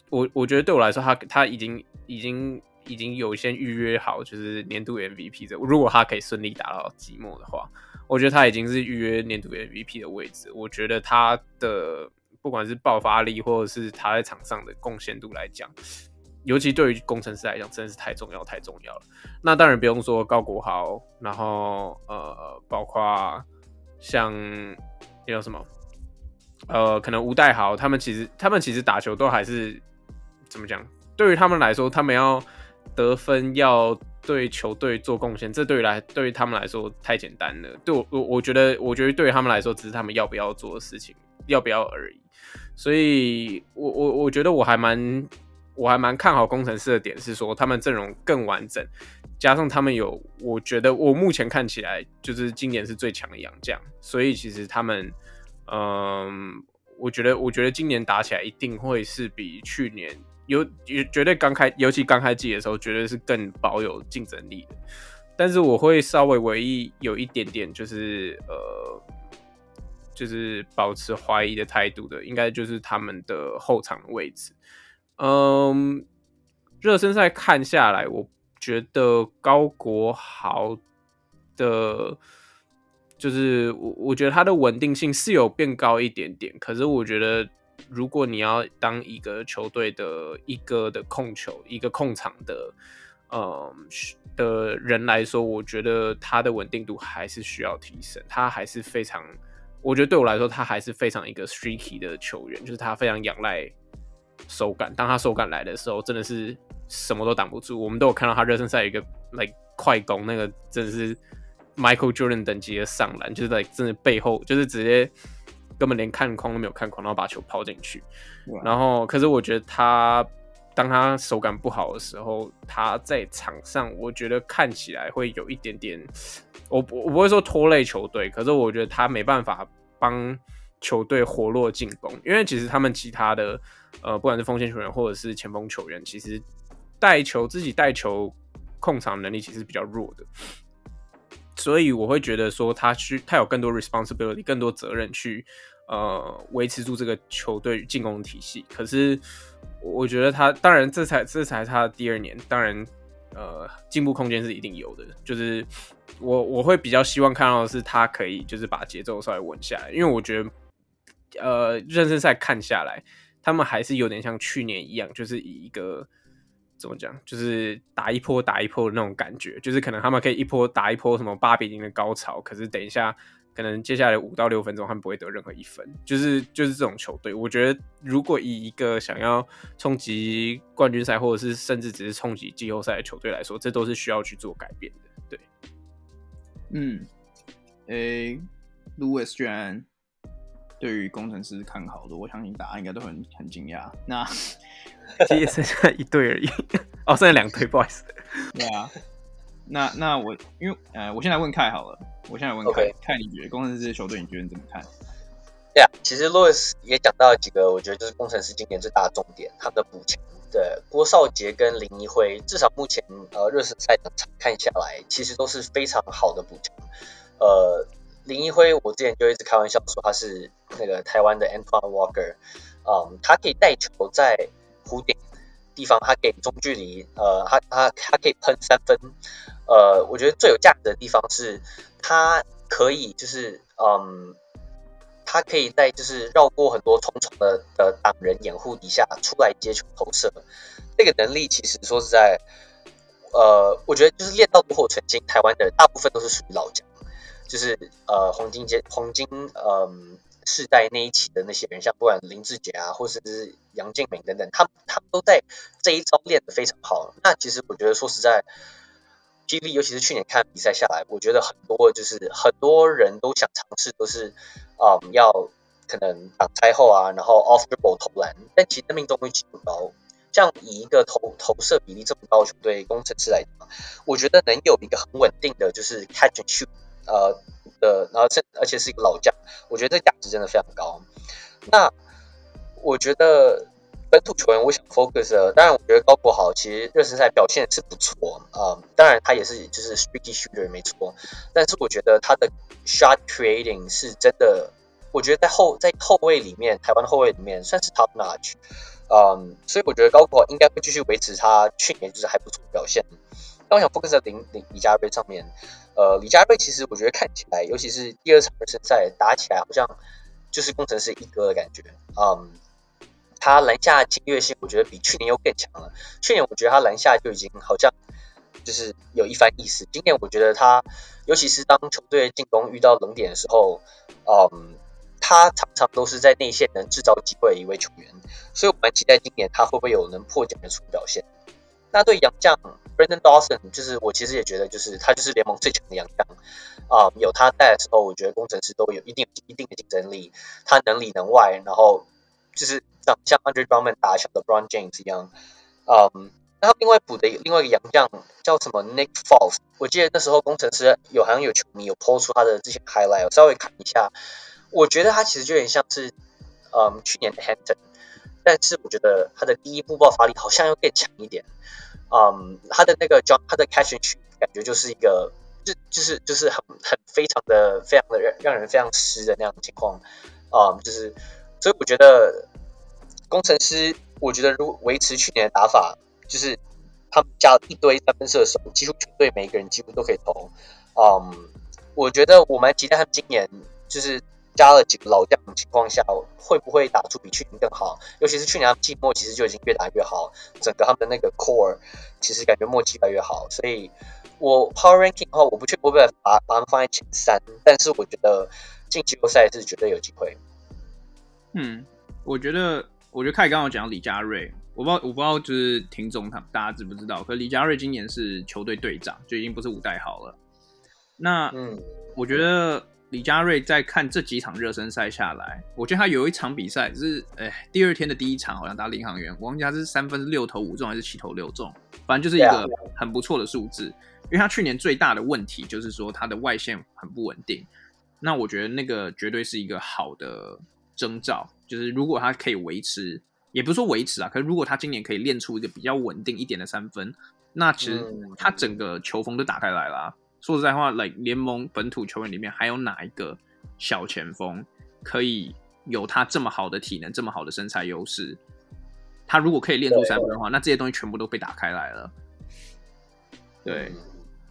S2: 我我觉得对我来说，他他已经已经已经有先预约好，就是年度 MVP 的。如果他可以顺利达到季末的话，我觉得他已经是预约年度 MVP 的位置。我觉得他的不管是爆发力，或者是他在场上的贡献度来讲，尤其对于工程师来讲，真的是太重要太重要了。那当然不用说高国豪，然后呃，包括像有什么呃，可能吴岱豪，他们其实他们其实打球都还是。怎么讲？对于他们来说，他们要得分，要对球队做贡献，这对于来对于他们来说太简单了。对我我我觉得，我觉得对于他们来说，只是他们要不要做的事情，要不要而已。所以我我我觉得我还蛮我还蛮看好工程师的点是说，他们阵容更完整，加上他们有，我觉得我目前看起来就是今年是最强的洋将，所以其实他们，嗯，我觉得我觉得今年打起来一定会是比去年。有有绝对刚开，尤其刚开季的时候，绝对是更保有竞争力的。但是我会稍微唯一有一点点，就是呃，就是保持怀疑的态度的，应该就是他们的后场的位置。嗯，热身赛看下来，我觉得高国豪的，就是我我觉得他的稳定性是有变高一点点，可是我觉得。如果你要当一个球队的一个的控球、一个控场的，呃的人来说，我觉得他的稳定度还是需要提升。他还是非常，我觉得对我来说，他还是非常一个 streaky 的球员，就是他非常仰赖手感。当他手感来的时候，真的是什么都挡不住。我们都有看到他热身赛一个来快攻，那个真的是 Michael Jordan 等级的上篮，就是 like 真的背后就是直接。根本连看框都没有看框，然后把球抛进去。然后，可是我觉得他当他手感不好的时候，他在场上我觉得看起来会有一点点，我我不会说拖累球队，可是我觉得他没办法帮球队活络进攻，因为其实他们其他的呃，不管是锋线球员或者是前锋球员，其实带球自己带球控场能力其实比较弱的。所以我会觉得说，他需他有更多 responsibility，更多责任去呃维持住这个球队进攻体系。可是我觉得他当然这才这才他第二年，当然呃进步空间是一定有的。就是我我会比较希望看到的是他可以就是把节奏稍微稳下来，因为我觉得呃热身赛看下来，他们还是有点像去年一样，就是以一个。怎么讲？就是打一波打一波的那种感觉，就是可能他们可以一波打一波什么八比零的高潮，可是等一下可能接下来五到六分钟他们不会得任何一分，就是就是这种球队。我觉得如果以一个想要冲击冠军赛，或者是甚至只是冲击季后赛的球队来说，这都是需要去做改变的。对，
S1: 嗯，诶、，Louis 居然对于工程师看好的，我相信大家应该都很很惊讶。那。其实剩下一队而已，哦，剩下两队，不好意思。对啊，那那我因为呃，我先来问凯好了，我先来问凯.你觉得工程师这些球队，你觉得你怎么看？
S3: 对啊，其实 Louis 也讲到了几个，我觉得就是工程师今年最大的重点，他们的补强。对，郭少杰跟林一辉，至少目前呃热身赛场看下来，其实都是非常好的补强。呃，林一辉，我之前就一直开玩笑说他是那个台湾的 Antoine Walker，嗯，他可以带球在。弧点地方，他可以中距离，呃，他他他可以喷三分，呃，我觉得最有价值的地方是，他可以就是，嗯，他可以在就是绕过很多重重的的挡人掩护底下出来接球投射，这个能力其实说实在，呃，我觉得就是练到炉火纯青，台湾的大部分都是属于老将，就是呃黄金阶黄金嗯、世代那一期的那些人，像不管林志杰啊，或者是杨敬敏等等，他们他们都在这一招练得非常好。那其实我觉得说实在。霹雳，尤其是去年看比赛下来，我觉得很多就是很多人都想尝试，都是啊、嗯、要可能挡拆后啊，然后 off dribble 投篮，但其实命中率极不高。像以一个投投射比例这么高的球队工程师来讲，我觉得能有一个很稳定的就是 catch and shoot 呃的，然后这而且是一个老将，我觉得这价值真的非常高。那我觉得。本土球员，我想 focus 的。当然，我觉得高国豪其实热身赛表现是不错啊、嗯。当然，他也是就是 streaky shooter 没错。但是，我觉得他的 shot creating 是真的，我觉得在后在后卫里面，台湾后卫里面算是 top notch。嗯，所以我觉得高国豪应该会继续维持他去年就是还不错的表现。那我想 focus 在林林李佳瑞上面。呃，李佳瑞其实我觉得看起来，尤其是第二场热身赛打起来，好像就是工程师一哥的感觉。嗯。他篮下侵略性，我觉得比去年又更强了。去年我觉得他篮下就已经好像就是有一番意思。今年我觉得他，尤其是当球队进攻遇到冷点的时候，嗯，他常常都是在内线能制造机会的一位球员。所以我蛮期待今年他会不会有能破茧的出表现。那对杨将 Brandon Dawson，就是我其实也觉得，就是他就是联盟最强的洋将啊。有他在的时候，我觉得工程师都有一定一定的竞争力。他能里能外，然后就是。像像 Andre Drummond 打像 LeBron James 一样，嗯，那他另外补的另外一个洋将叫什么 Nick Foles，我记得那时候工程师有好像有球迷有 po 出他的这些 highlight，稍微看一下，我觉得他其实就有点像是嗯去年的 Hampton，但是我觉得他的第一步爆发力好像要更强一点，嗯，他的那个 John 他的 catch and shoot 感觉就是一个就就是就是很很非常的非常的让让人非常湿的那样的情况，嗯，就是所以我觉得。工程师，我觉得如果维持去年的打法，就是他们加了一堆三分射手，几乎全队每一个人几乎都可以投。嗯，我觉得我蛮期待他们今年就是加了几个老将的情况下，会不会打出比去年更好？尤其是去年季末其实就已经越打越好，整个他们的那个 core 其实感觉默契越来越好。所以我 power ranking 的话，我不确定会不会把把他们放在前三，但是我觉得进季后赛是绝对有机会。
S1: 嗯，我觉得。我觉得凯刚刚有讲到李佳瑞，我不知道我不知道就是听众他大家知不知道？可是李佳瑞今年是球队队长，就已经不是五代豪了。那嗯，我觉得李佳瑞在看这几场热身赛下来，我觉得他有一场比赛是，哎，第二天的第一场好像打领航员，我忘记他是三分六投五中还是七投六中，反正就是一个很不错的数字。因为他去年最大的问题就是说他的外线很不稳定，那我觉得那个绝对是一个好的征兆。就是如果他可以维持，也不是说维持啊，可是如果他今年可以练出一个比较稳定一点的三分，那其实他整个球风都打开来了啊。说实在话，like 联盟本土球员里面还有哪一个小前锋可以有他这么好的体能、这么好的身材优势？他如果可以练出三分的话，那这些东西全部都被打开来了。对，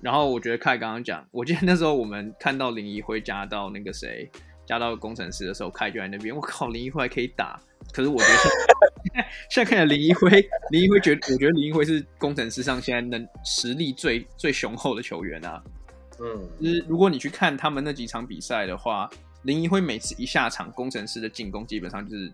S1: 然后我觉得凯刚刚讲，我记得那时候我们看到林一辉加到那个谁。加到工程师的时候，凯就在那边。我靠，林一辉还可以打，可是我觉得现在，现在看起来林一辉，林一辉觉得，我觉得林一辉是工程师上现在能实力最最雄厚的球员啊。嗯，就是如果你去看他们那几场比赛的话，林一辉每次一下场，工程师的进攻基本上就是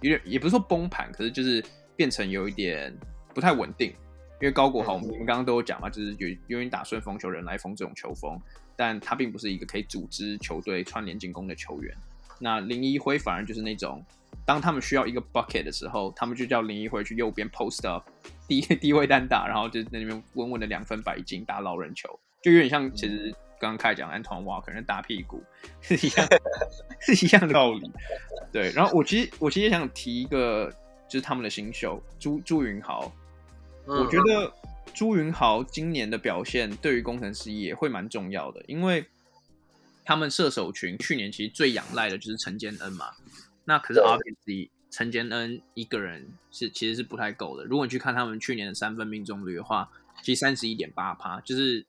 S1: 有点，也不是说崩盘，可是就是变成有一点不太稳定。因为高国豪，我们刚刚都有讲嘛，就是有有点打顺风球、人来疯这种球风。但他并不是一个可以组织球队串联进攻的球员。那林一辉反而就是那种，当他们需要一个 bucket 的时候，他们就叫林一辉去右边 post up，低低位单打，然后就在那边稳稳的两分摆进打老人球，就有点像其实刚刚开讲 Antoine Walker 那大屁股是一样，是一样的道理。对，然后我其实我其实也想提一个，就是他们的新秀朱朱云豪，我觉得。朱云豪今年的表现对于工程师也会蛮重要的，因为他们射手群去年其实最仰赖的就是陈建恩嘛。那可是 obviously 陈建恩一个人是其实是不太够的。如果你去看他们去年的三分命中率的话，其实三十一点八趴，就是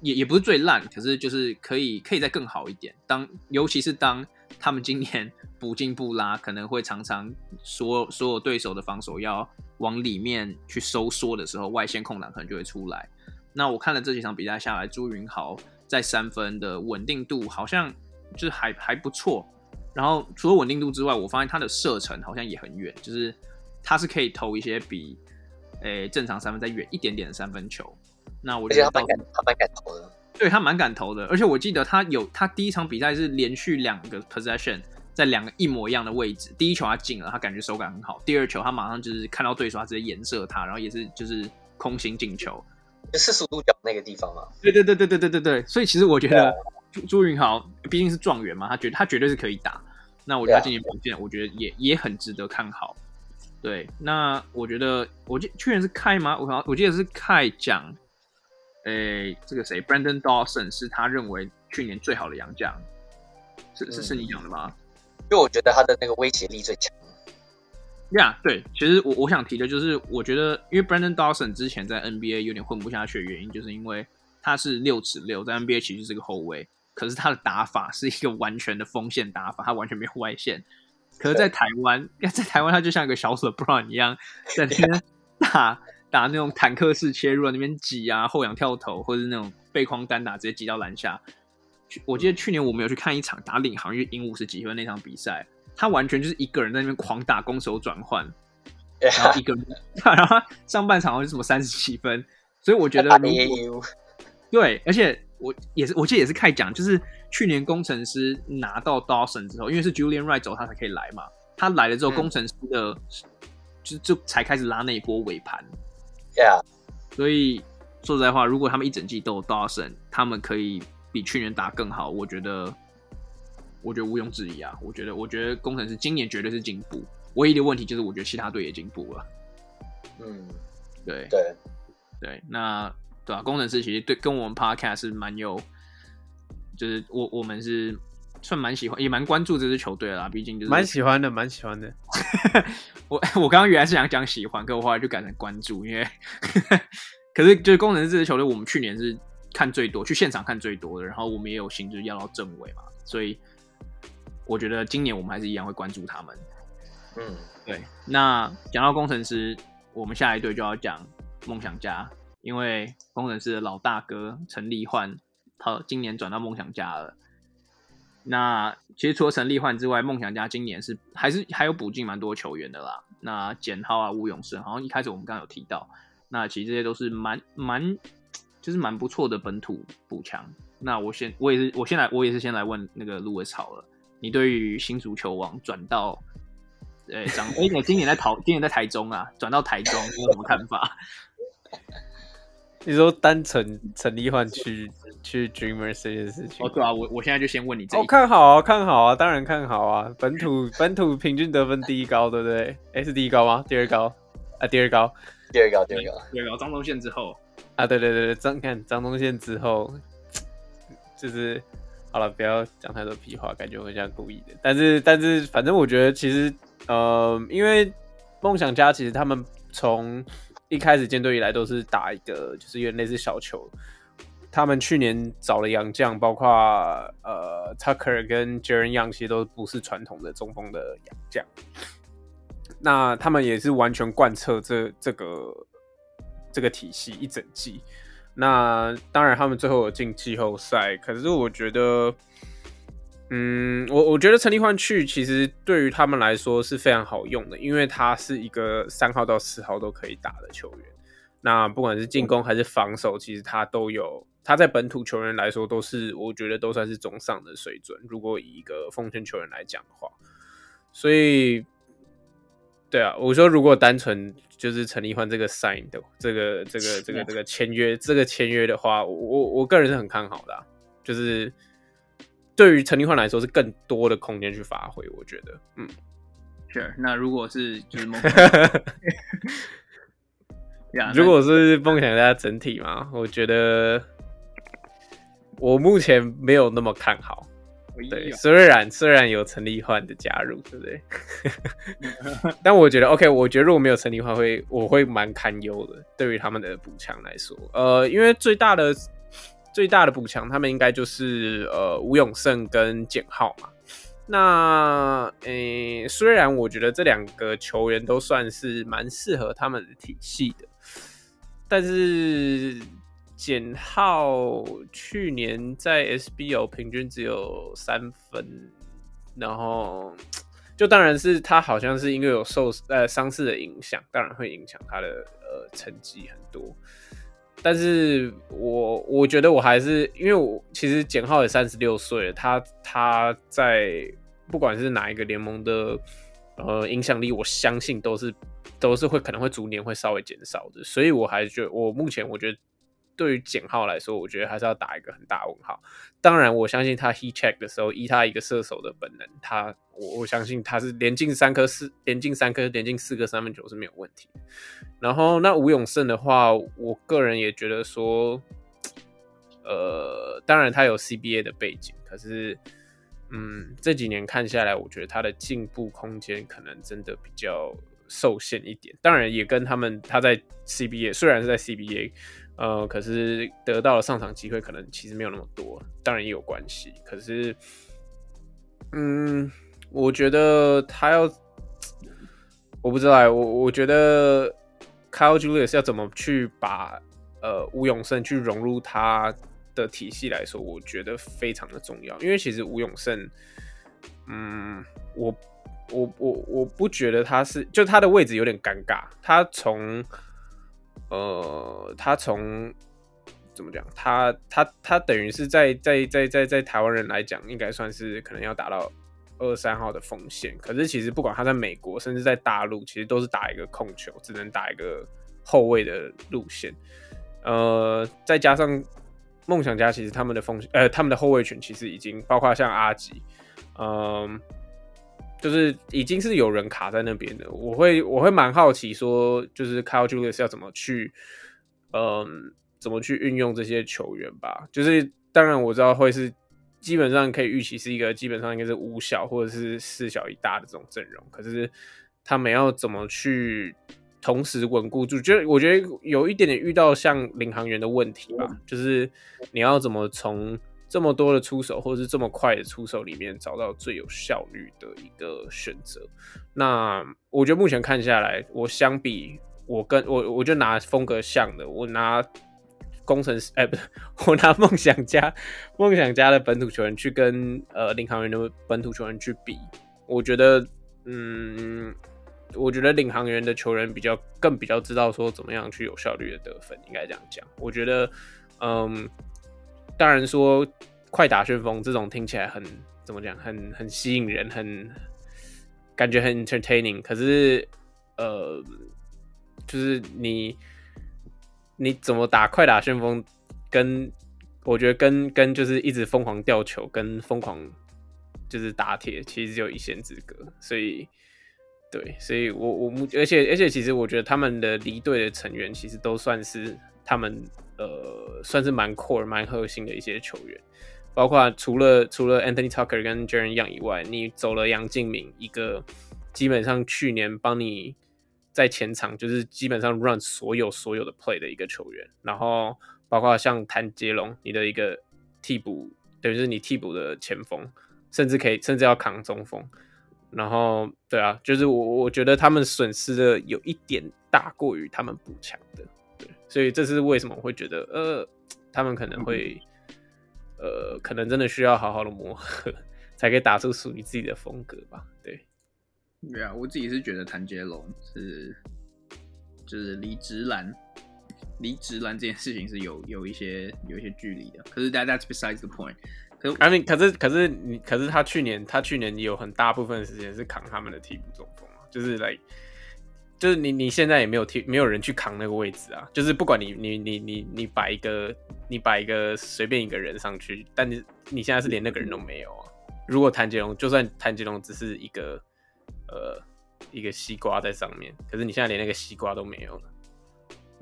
S1: 也也不是最烂，可是就是可以可以再更好一点。当尤其是当他们今年 补进布拉，可能会常常所所有对手的防守要。往里面去收缩的时候，外线空档可能就会出来。那我看了这几场比赛下来，朱云豪在三分的稳定度好像就是还还不错。然后除了稳定度之外，我发现他的射程好像也很远，就是他是可以投一些比诶正常三分再远一点点的三分球。那我觉得他蛮敢，
S3: 他蛮敢投的。
S1: 对，他蛮敢投的，而且我记得他有他第一场比赛是连续两个 possession 在两个一模一样的位置，第一球他进了，他感觉手感很好；第二球他马上就是看到对手，他直接颜射他，然后也是就是空心进球，
S3: 就四十五度角那个地方嘛。
S1: 对对对对对对对对，所以其实我觉得朱朱云豪毕竟是状元嘛，他觉得他绝对是可以打。那我觉得他今年表现，我觉得也也很值得看好。对，那我觉得我记去年是凯吗？我好我记得是凯讲。诶、欸，这个谁，Brandon Dawson 是他认为去年最好的洋将，是是是你讲的吗？
S3: 因为我觉得他的那个威胁力最强。
S1: 呀、yeah，对，其实我我想提的就是，我觉得因为 Brandon Dawson 之前在 NBA 有点混不下去的原因，就是因为他是六尺六，在 NBA 其实是个后卫，可是他的打法是一个完全的锋线打法，他完全没有外线。可是，在台湾，在台湾他就像一个小 LeBron 一样，在那边打。打那种坦克式切入，那边挤啊，后仰跳投，或者是那种背框单打，直接挤到篮下。我记得去年我们有去看一场打领航员赢五十几分那场比赛，他完全就是一个人在那边狂打攻守转换然后一个人，然后上半场好像是什么三十七分，所以我觉得对，而且我也是，我记得也是开讲，就是去年工程师拿到 Dawson 之后，因为是 Julian Wright 走他才可以来嘛，他来了之后，工程师的、嗯、就就才开始拉那一波尾盘。
S3: Yeah，
S1: 所以说实在话，如果他们一整季都有 Dawson，他们可以比去年打更好。我觉得，我觉得毋庸置疑啊。我觉得，我觉得工程师今年绝对是进步。唯一的问题就是，我觉得其他队也进步了。
S3: 嗯，
S1: 对
S3: 对
S1: 对，那对吧、啊？工程师其实对跟我们 Podcast 是蛮有，就是我我们是算蛮喜欢，也蛮关注这支球队啦。毕竟就是
S2: 蛮喜欢的，蛮喜欢的。
S1: 我 我刚刚原来是想讲喜欢，可我后来就改成关注，因为 可是就是工程师这支球队，我们去年是看最多，去现场看最多的，然后我们也有心就是要到正位嘛，所以我觉得今年我们还是一样会关注他们。
S3: 嗯，
S1: 对。那讲到工程师，我们下一队就要讲梦想家，因为工程师的老大哥陈立焕，他今年转到梦想家了。那其实除了陈立焕之外，梦想家今年是还是还有补进蛮多球员的啦。那简浩啊、吴永胜，好像一开始我们刚刚有提到。那其实这些都是蛮蛮就是蛮不错的本土补强。那我先我也是我先来我也是先来问那个陆伟草了，你对于新足球王转到呃张哎，你今年在台今年在台中啊，转到台中你有什么看法？
S2: 你说单纯陈立焕去去 Dreamers 这件事情？
S1: 哦，对啊，我我现在就先问你这。
S2: 哦，看好啊，看好啊，当然看好啊。本土 本土平均得分第一高，对不对？哎，是第一高吗？第二高？啊，第二高，
S3: 第二高，第二高，
S1: 第二高。张宗宪之后
S2: 啊，对对对对，张看张宗宪之后，就是好了，不要讲太多屁话，感觉我像故意的。但是但是，反正我觉得其实呃，因为梦想家其实他们从一开始建队以来都是打一个，就是有点类似小球。他们去年找了洋将，包括呃 Tucker 跟 Jaren Young，其实都不是传统的中锋的洋将。那他们也是完全贯彻这这个这个体系一整季。那当然，他们最后有进季后赛，可是我觉得。嗯，我我觉得陈立焕去其实对于他们来说是非常好用的，因为他是一个三号到四号都可以打的球员。那不管是进攻还是防守，其实他都有。他在本土球员来说都是，我觉得都算是中上的水准。如果以一个锋线球员来讲的话，所以，对啊，我说如果单纯就是陈立焕这个 sign 的这个这个这个这个签约这个签约的话，我我我个人是很看好的啊，就是。对于陈立焕来说是更多的空间去发挥，我觉得，嗯
S1: ，Sure。那如果是就是梦，
S2: 如果是梦想家整体嘛，我觉得我目前没有那么看好。对，虽然虽然有陈立焕的加入，对不对？但我觉得 OK，我觉得如果没有陈立焕，会我会蛮堪忧的。对于他们的补强来说，呃，因为最大的。最大的补强，他们应该就是呃吴永胜跟简浩嘛。那诶、虽然我觉得这两个球员都算是蛮适合他们的体系的，但是简浩去年在 SBO 平均只有三分，然后就当然是他好像是因为有受呃伤势的影响，当然会影响他的呃成绩很多。但是我我觉得我还是因为我其实简浩也三十六岁了，他他在不管是哪一个联盟的呃影响力，我相信都是都是会可能会逐年会稍微减少的，所以我还是觉得我目前我觉得。对于简浩来说，我觉得还是要打一个很大问号。当然，我相信他 heat check 的时候，以他一个射手的本能，他我我相信他是连进三颗四，连进三颗，连进四个三分球是没有问题。然后那吴永胜的话，我个人也觉得说，呃，当然他有 CBA 的背景，可是，嗯，这几年看下来，我觉得他的进步空间可能真的比较受限一点。当然，也跟他们他在 CBA 虽然是在 CBA。呃，可是得到的上场机会可能其实没有那么多，当然也有关系。可是，嗯，我觉得他要，我不知道，我我觉得 Kyle Julius 要怎么去把呃吴永胜去融入他的体系来说，我觉得非常的重要。因为其实吴永胜，嗯，我我我我不觉得他是，就他的位置有点尴尬，他从。呃，他从怎么讲？他他他等于是在在在在在台湾人来讲，应该算是可能要打到二三号的锋线。可是其实不管他在美国，甚至在大陆，其实都是打一个控球，只能打一个后卫的路线。呃，再加上梦想家，其实他们的锋呃他们的后卫群其实已经包括像阿吉，嗯、就是已经是有人卡在那边的，我会我会蛮好奇说，就是 Kyle Julius 要怎么去，嗯，怎么去运用这些球员吧。就是当然我知道会是基本上可以预期是一个基本上应该是五小或者是四小一大的这种阵容，可是他们要怎么去同时稳固住？就我觉得有一点点遇到像领航员的问题吧，就是你要怎么从。这么多的出手，或者是这么快的出手里面，找到最有效率的一个选择。那我觉得目前看下来，我相比我跟我，我就拿风格像的，我拿工程师，哎，不是，我拿梦想家，梦想家的本土球员去跟呃领航员的本土球员去比，我觉得，嗯，我觉得领航员的球员比较更比较知道说怎么样去有效率的得分，应该这样讲。我觉得，嗯。当然说快打旋风这种听起来很怎么讲，很很吸引人，很感觉很 entertaining。可是呃，就是你你怎么打快打旋风，跟我觉得跟跟就是一直疯狂吊球，跟疯狂就是打铁，其实只有一线之隔。所以对，所以我我而且而且其实我觉得他们的离队的成员其实都算是他们。呃，算是蛮 core、蛮核心的一些球员，包括除了除了 Anthony Tucker 跟 Jaren Young 以外，你走了杨敬敏，一个基本上去年帮你在前场就是基本上 run 所有所有的 play 的一个球员，然后包括像谭杰龙，你的一个替补，等于是你替补的前锋，甚至可以甚至要扛中锋，然后对啊，就是我我觉得他们损失的有一点大过于他们补强的。所以这是为什么我会觉得，呃，他们可能会，呃，可能真的需要好好的磨合，才可以打出属于自己的风格吧。对，
S1: 对啊，我自己是觉得谭杰龙是，就是离职篮，离职篮这件事情是有有一些有一些距离的。可是 that that's besides the point。可是，I
S2: mean，可是可是你可是他去年他去年有很大部分的时间是扛他们的替补中锋啊，就是 like。就是你，你现在也没有替，没有人去扛那个位置啊。就是不管你，你，你，你，你摆一个，你摆一个随便一个人上去，但你你现在是连那个人都没有啊。如果谭杰龙，就算谭杰龙只是一个，呃，一个西瓜在上面，可是你现在连那个西瓜都没有了。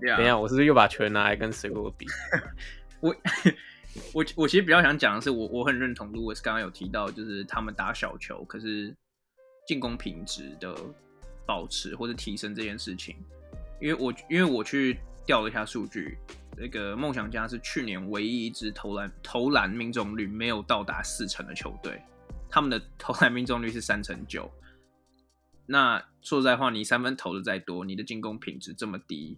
S1: Yeah.
S2: 等一下，我是不是又把球拿来跟水果比？
S1: 我我我其实比较想讲的是我，我我很认同 Louis 刚刚有提到，就是他们打小球，可是进攻品质的。保持或者提升这件事情，因为我因为我去调了一下数据，那个梦想家是去年唯一一支投篮投篮命中率没有到达四成的球队，他们的投篮命中率是三成九。那说实在话，你三分投的再多，你的进攻品质这么低，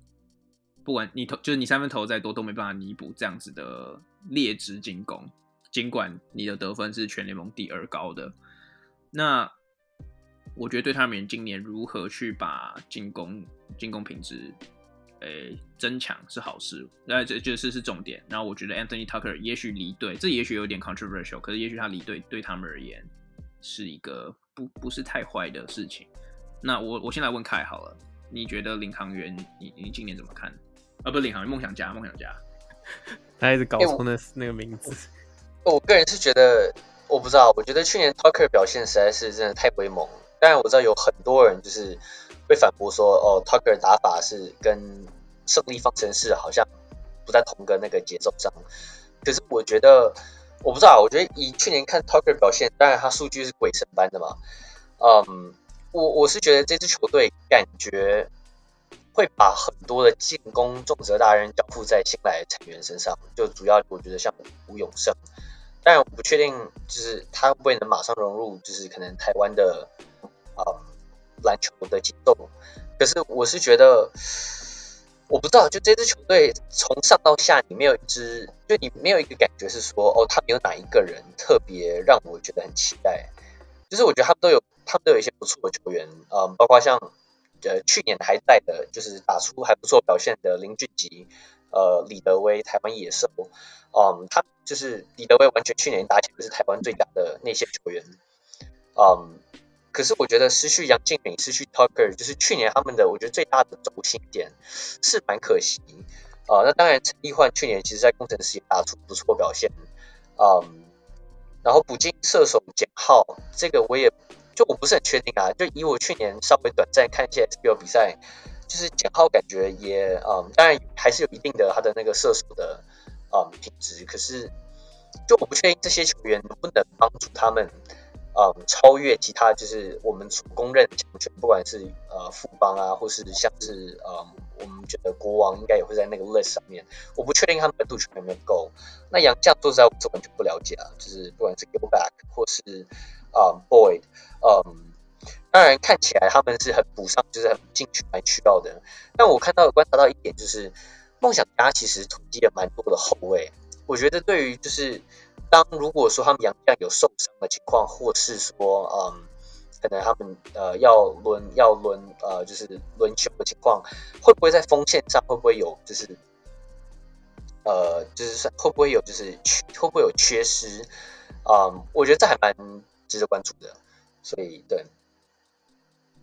S1: 不管你投就是你三分投的再多都没办法弥补这样子的劣质进攻，尽管你的得分是全联盟第二高的。那我觉得对他们今年如何去把进攻进攻品质诶、欸、增强是好事，那这这是是重点。然后我觉得 Anthony Tucker 也许离队，这也许有点 controversial，可是也许他离队对他们而言是一个不不是太坏的事情。那我我先来问凯好了，你觉得领航员你你今年怎么看？啊，不是领航员，梦想家，梦想家，
S2: 他一直搞错那那个名字。
S3: 我个人是觉得，我不知道，我觉得去年 Tucker 表现实在是真的太威猛。当然我知道有很多人就是会反驳说，哦，Tucker 打法是跟胜利方程式好像不在同个那个节奏上。可是我觉得，我不知道，我觉得以去年看 Tucker 表现，当然他数据是鬼神般的嘛。嗯，我我是觉得这支球队感觉。会把很多的进攻重责大任交付在新来的成员身上，就主要我觉得像吴永胜，当然我不确定就是他会不会能马上融入，就是可能台湾的、呃、篮球的节奏。可是我是觉得，我不知道，就这支球队从上到下，你没有一支，就你没有一个感觉是说，哦，他没有哪一个人特别让我觉得很期待。就是我觉得他们都有，他们都有一些不错的球员，嗯，包括像。呃，去年还在的，就是打出还不错表现的林俊杰，呃，李德威，台湾野兽，嗯，他就是李德威，完全去年打起来是台湾最佳的内线球员，嗯，可是我觉得失去杨敬敏，失去 Tucker，就是去年他们的，我觉得最大的轴心点是蛮可惜，啊、那当然陈奕焕去年其实在工程师也打出不错表现，嗯，然后补进射手简浩，这个我也。就我不是很确定啊，就以我去年稍微短暂看一些 SBL 比赛，就是简浩感觉也嗯，当然还是有一定的他的那个射手的嗯品质，可是就我不确定这些球员能不能帮助他们嗯超越其他就是我们所公认的强权，不管是呃富邦啊，或是像是嗯我们觉得国王应该也会在那个 list 上面，我不确定他们的度球有没有够。那杨将说实在我是完全不了解啊，就是不管是 Gilback 或是。啊、Boyd，嗯、当然看起来他们是很补上，就是很进去蛮需要的。但我看到观察到一点，就是梦想家其实囤积了蛮多的后卫。我觉得对于就是当如果说他们洋将有受伤的情况，或是说嗯，可能他们呃要轮要轮呃就是轮休的情况，会不会在锋线上会不会有就是呃就是会不会有就是缺会不会有缺失？嗯、我觉得这还蛮。值得关注的，所以对，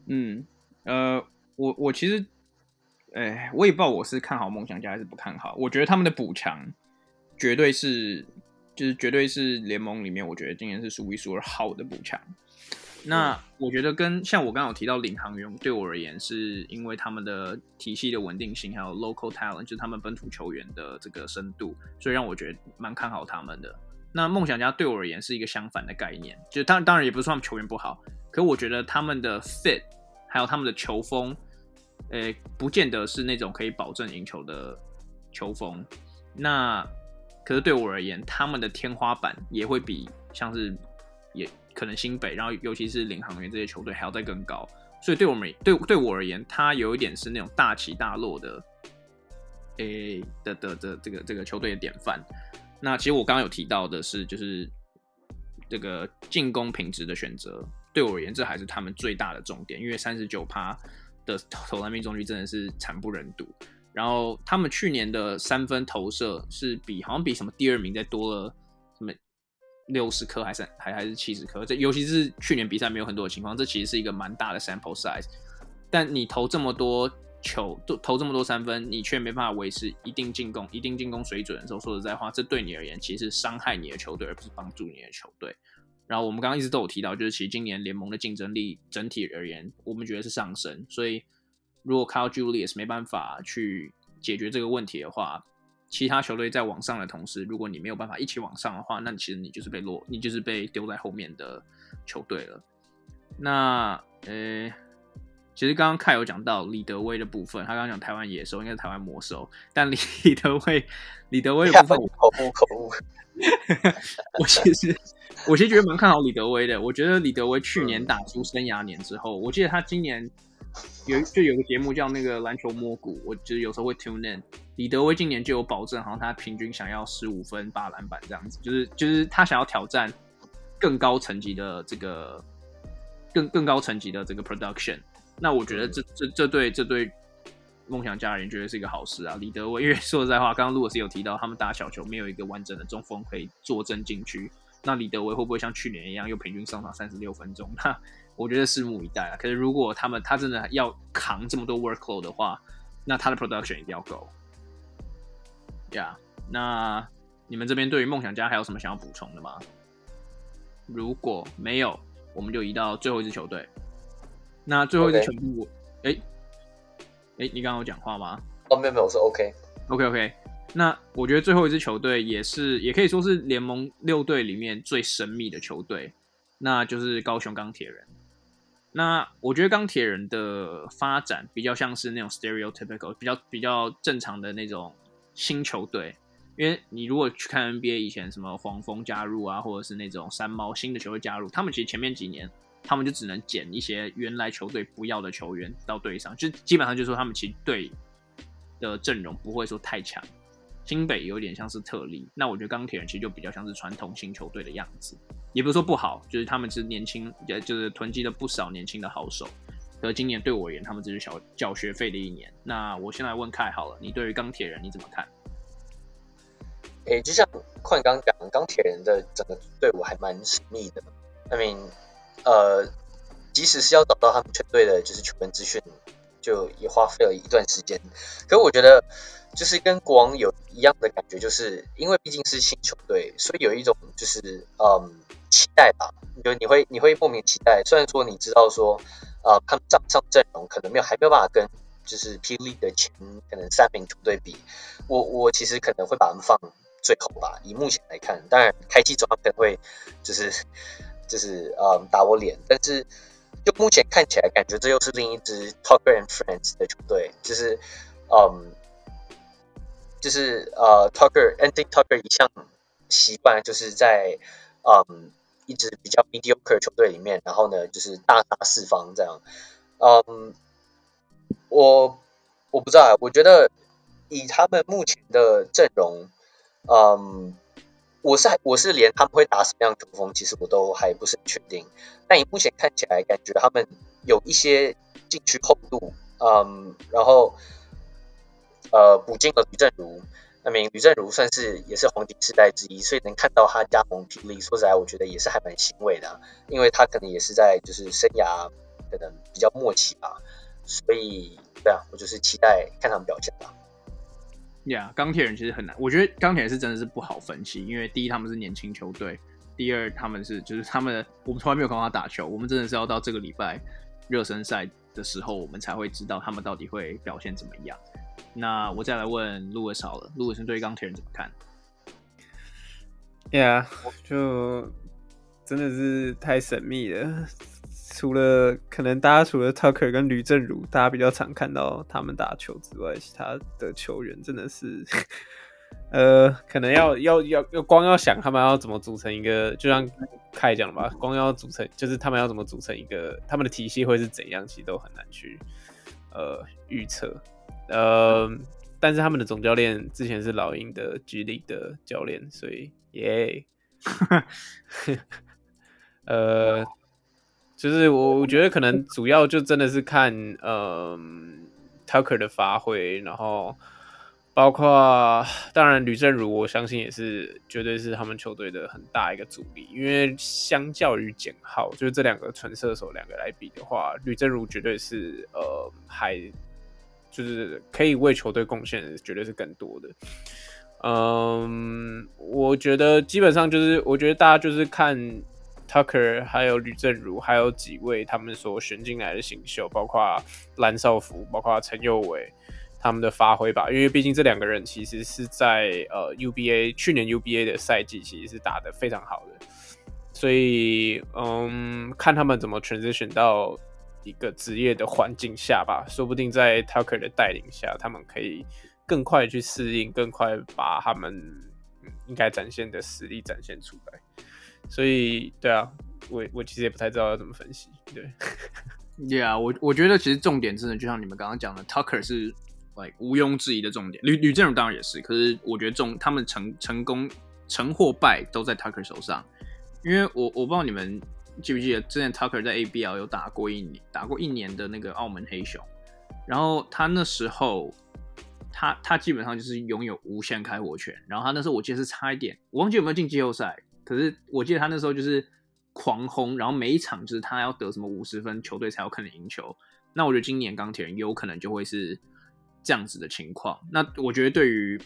S1: 嗯，呃，我我其实，哎，我也不知道我是看好梦想家还是不看好。我觉得他们的补强绝对是，就是绝对是联盟里面，我觉得今年是数一数二好的补强。那我觉得跟像我刚刚有提到领航员，对我而言是因为他们的体系的稳定性，还有 local talent，就是他们本土球员的这个深度，所以让我觉得蛮看好他们的。那梦想家对我而言是一个相反的概念，就当当然也不是说他们球员不好，可我觉得他们的 fit 还有他们的球风，诶，不见得是那种可以保证赢球的球风。那可是对我而言，他们的天花板也会比像是也可能新北，然后尤其是领航员这些球队还要再更高。所以对我们对对我而言，他有一点是那种大起大落的，诶的的的这个这个球队的典范。那其实我刚刚有提到的是，就是这个进攻品质的选择，对我而言，这还是他们最大的重点。因为三十九趴的投篮命中率真的是惨不忍睹。然后他们去年的三分投射是比好像比什么第二名再多了什么六十颗还是还还是七十颗？这尤其是去年比赛没有很多的情况，这其实是一个蛮大的 sample size。但你投这么多。球都投这么多三分，你却没办法维持一定进攻、一定进攻水准的时候，说实在话，这对你而言其实是伤害你的球队，而不是帮助你的球队。然后我们刚刚一直都有提到，就是其实今年联盟的竞争力整体而言，我们觉得是上升。所以如果 Kyle Julius 没办法去解决这个问题的话，其他球队在往上的同时，如果你没有办法一起往上的话，那其实你就是被落，你就是被丢在后面的球队了。那呃。其实刚刚凯有讲到李德威的部分，他刚刚讲台湾野兽应该是台湾魔兽，但李德威李德威的部分，
S3: 口误口误。
S1: 我其实我其实觉得蛮看好李德威的。我觉得李德威去年打出生涯年之后，我记得他今年有就有个节目叫那个篮球摸骨，我就是有时候会 tune in。李德威今年就有保证，好像他平均想要十五分八篮板这样子，就是就是他想要挑战更高层级的这个更更高层级的这个 production。那我觉得这这这对这对梦想家人绝对是一个好事啊。李德威，因为说实在话，刚刚如果是有提到他们打小球没有一个完整的中锋可以坐镇禁区。那李德威会不会像去年一样又平均上场三十六分钟？那我觉得拭目以待啊。可是如果他们他真的要扛这么多 workload 的话，那他的 production 一定要够。呀、yeah，那你们这边对于梦想家还有什么想要补充的吗？如果没有，我们就移到最后一支球队。那最后一支球队，哎、okay. 哎、你刚刚有讲话吗？
S3: 哦，没有没有，我说 OK
S1: OK OK。那我觉得最后一支球队也是，也可以说是联盟六队里面最神秘的球队，那就是高雄钢铁人。那我觉得钢铁人的发展比较像是那种 stereotypical，比较比较正常的那种新球队。因为你如果去看 NBA 以前什么黄蜂加入啊，或者是那种山猫新的球队加入，他们其实前面几年他们就只能捡一些原来球队不要的球员到队上，就基本上就是说他们其实队的阵容不会说太强。新北有点像是特例，那我觉得钢铁人其实就比较像是传统新球队的样子，也不是说不好，就是他们是年轻，也就是囤积了不少年轻的好手。而今年对我而言，他们只是小缴学费的一年。那我先来问凯好了，你对于钢铁人你怎么看？
S3: 诶、就像矿刚讲，钢铁人的整个队伍还蛮神秘的。I mean，呃，即使是要找到他们全队的就是球员资讯，就也花费了一段时间。可我觉得。就是跟国王有一样的感觉，就是因为毕竟是新球队，所以有一种就是嗯期待吧。就你会你会莫名期待，虽然说你知道说啊、他们上上阵容可能没有还没有办法跟就是 P. League 的前可能三名球队比，我我其实可能会把他们放最后吧。以目前来看，当然开季中可能会就是就是嗯打我脸，但是就目前看起来，感觉这又是另一支 Tucker and Friends 的球队，就是嗯。就是呃，Tucker，Anthony Tucker 一向习惯就是在嗯一支比较 mediocre 球队里面，然后呢就是大杀四方这样。嗯，我我不知道，我觉得以他们目前的阵容，嗯，我是我是连他们会打什么样球风，其实我都还不是很确定。但以目前看起来，感觉他们有一些禁区厚度，嗯，然后。呃，补进了吕政儒，那名吕政儒算是也是黄金世代之一，所以能看到他加盟霹雳，说实在，我觉得也是还蛮欣慰的，因为他可能也是在就是生涯可能比较末期吧，所以对啊，我就是期待看他们表现吧。
S1: 呀，钢铁人其实很难，我觉得钢铁人是真的是不好分析，因为第一他们是年轻球队，第二他们是就是他们我们从来没有看到他打球，我们真的是要到这个礼拜热身赛的时候，我们才会知道他们到底会表现怎么样。那我再来问路易斯好了，路易斯对钢铁人怎么看
S2: ？Yeah，就真的是太神秘了。除了可能大家除了 Tucker 跟吕政儒，大家比较常看到他们打球之外，其他的球员真的是，呃，可能要要要要光要想他们要怎么组成一个，就像凯讲的吧，光要组成就是他们要怎么组成一个，他们的体系会是怎样，其实都很难去呃预测。呃，但是他们的总教练之前是老鹰的 G League 的教练，所以耶、呃，就是我我觉得可能主要就真的是看呃 Tucker 的发挥，然后包括当然吕政儒，我相信也是绝对是他们球队的很大一个主力，因为相较于简浩，就是这两个纯射手两个来比的话，吕政儒绝对是呃还。就是可以为球队贡献的，绝对是更多的。嗯，我觉得基本上就是，我觉得大家就是看 Tucker，还有吕政儒，还有几位他们所选进来的新秀，包括蓝少福，包括陈佑伟他们的发挥吧。因为毕竟这两个人其实是在呃 UBA 去年 UBA 的赛季其实是打得非常好的，所以嗯，看他们怎么 transition 到。一个职业的环境下吧，说不定在 Tucker 的带领下，他们可以更快去适应，更快把他们应该展现的实力展现出来。所以，对啊，我我其实也不太知道要怎么分析。对，
S1: 对啊我我觉得其实重点真的就像你们刚刚讲的，Tucker 是 like 毋庸置疑的重点，吕吕政儒当然也是，可是我觉得重他们成成功成或败都在 Tucker 手上，因为我我不知道你们记不记得之前 Tucker 在 ABL 有打过一年打过一年的那个澳门黑熊，然后他那时候他他基本上就是拥有无限开火权，然后他那时候我记得是差一点，我忘记有没有进季后赛，可是我记得他那时候就是。狂轰，然后每一场就是他要得什么五十分，球队才有可能赢球。那我觉得今年钢铁人有可能就会是这样子的情况。那我觉得对于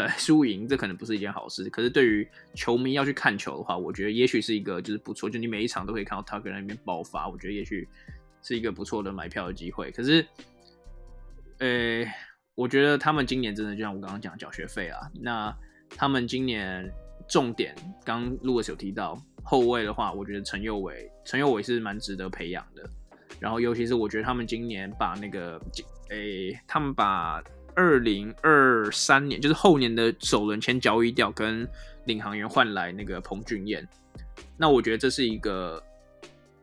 S1: 呃 输赢，这可能不是一件好事。可是对于球迷要去看球的话，我觉得也许是一个就是不错。就你每一场都可以看到 Tucker 那边爆发，我觉得也许是一个不错的买票的机会。可是，呃，我觉得他们今年真的就像我刚刚讲缴学费啊。那他们今年重点，刚录的时候提到。后卫的话，我觉得陈佑伟，陈佑伟是蛮值得培养的。然后，尤其是我觉得他们今年把那个，诶、他们把二零二三年，就是后年的首轮签交易掉，跟领航员换来那个彭俊彦。那我觉得这是一个，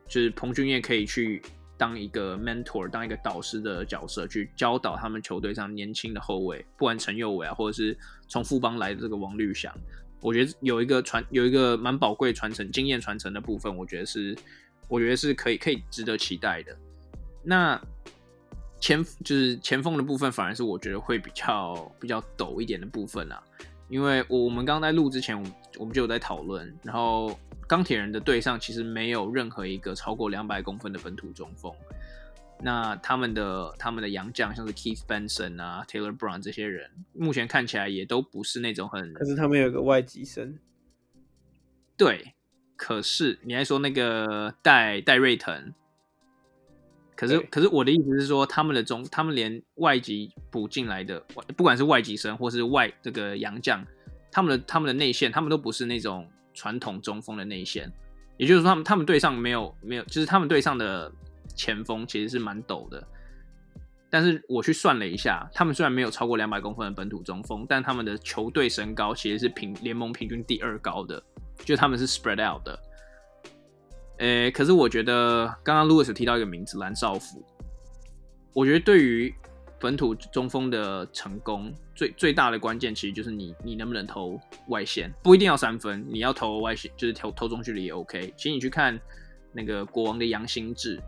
S1: 就是彭俊彦可以去当一个 mentor，当一个导师的角色，去教导他们球队上年轻的后卫，不管陈佑伟啊，或者是从富邦来的这个王律翔。我觉得有一个传有一个蛮宝贵传承经验传承的部分，我觉得是我觉得是可以可以值得期待的。那前就是前锋的部分，反而是我觉得会比较比较陡一点的部分啊。因为我我们刚刚在录之前，我们我们就有在讨论，然后钢铁人的队上其实没有任何一个超过两百公分的本土中锋。那他们的他们的洋将像是 Keith Benson 啊，Taylor Brown 这些人，目前看起来也都不是那种很。
S2: 可是他们有个外籍生。
S1: 对，可是你还说那个戴戴瑞腾。可是可是我的意思是说，他们的中，他们连外籍补进来的，不管是外籍生或是外这个洋将，他们的他们的内线，他们都不是那种传统中锋的内线。也就是说，他们他们队上没有没有，就是他们队上的。前锋其实是蛮陡的，但是我去算了一下，他们虽然没有超过两百公分的本土中锋，但他们的球队身高其实是平联盟平均第二高的，就他们是 spread out 的。诶、可是我觉得刚刚 Louis 提到一个名字蓝少辅，我觉得对于本土中锋的成功，最最大的关键其实就是你你能不能投外线，不一定要三分，你要投外线就是投投中距离也 OK。其实你去看那个国王的杨兴志。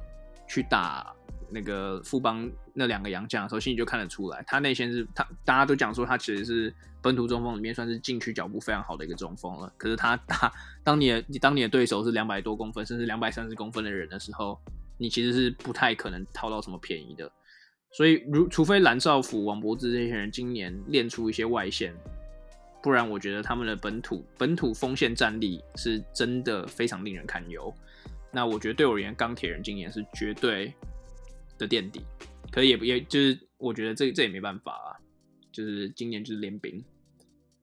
S1: 去打那个富邦那两个洋将的时候，心里就看得出来，他内线是他大家都讲说他其实是本土中锋里面算是禁区脚步非常好的一个中锋了。可是他打当你的你当你的对手是两百多公分甚至两百三十公分的人的时候，你其实是不太可能掏到什么便宜的。所以如除非蓝少辅、王柏智这些人今年练出一些外线，不然我觉得他们的本土本土锋线战力是真的非常令人堪忧。那我觉得对我而言，钢铁人今年是绝对的垫底，可是也不也就是我觉得这这也没办法啊，就是今年就是联兵。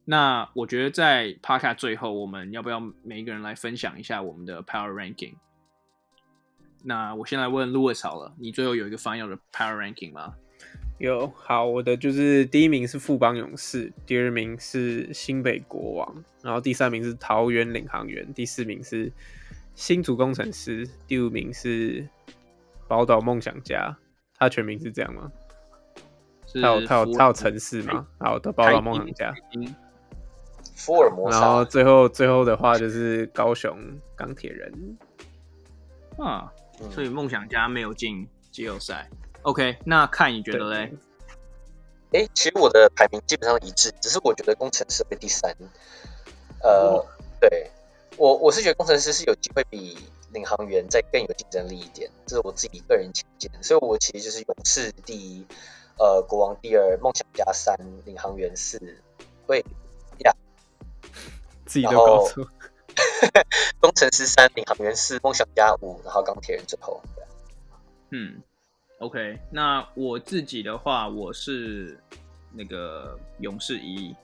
S1: 那我觉得在 Podcast 最后，我们要不要每一个人来分享一下我们的 Power Ranking？那我先来问 Louis 好了，你最后有一个 Final 的 Power Ranking 吗？
S2: 有，好，我的就是第一名是富邦勇士，第二名是新北国王，然后第三名是桃园领航员，第四名是。新竹工程师，第五名是宝岛梦想家，他全名是这样吗？他有他有他有城市吗？好的，宝岛梦想家。
S3: 福尔摩斯。
S2: 然后最后最后的话就是高雄钢铁人。
S1: 啊，所以梦想家没有进季后赛。OK，那看你觉得嘞？
S3: 哎、欸，其实我的排名基本上一致，只是我觉得工程师会第三。呃，哦、对。我我是觉得工程师是有机会比领航员再更有竞争力一点，这是我自己个人浅见，所以我其实就是勇士第一，呃，国王第二，梦想家三，领航员四，对呀，
S2: 自己都搞错，
S3: 工程师三，领航员四，梦想家五，然后钢铁人最后，
S1: 嗯，OK，那我自己的话，我是那个勇士一，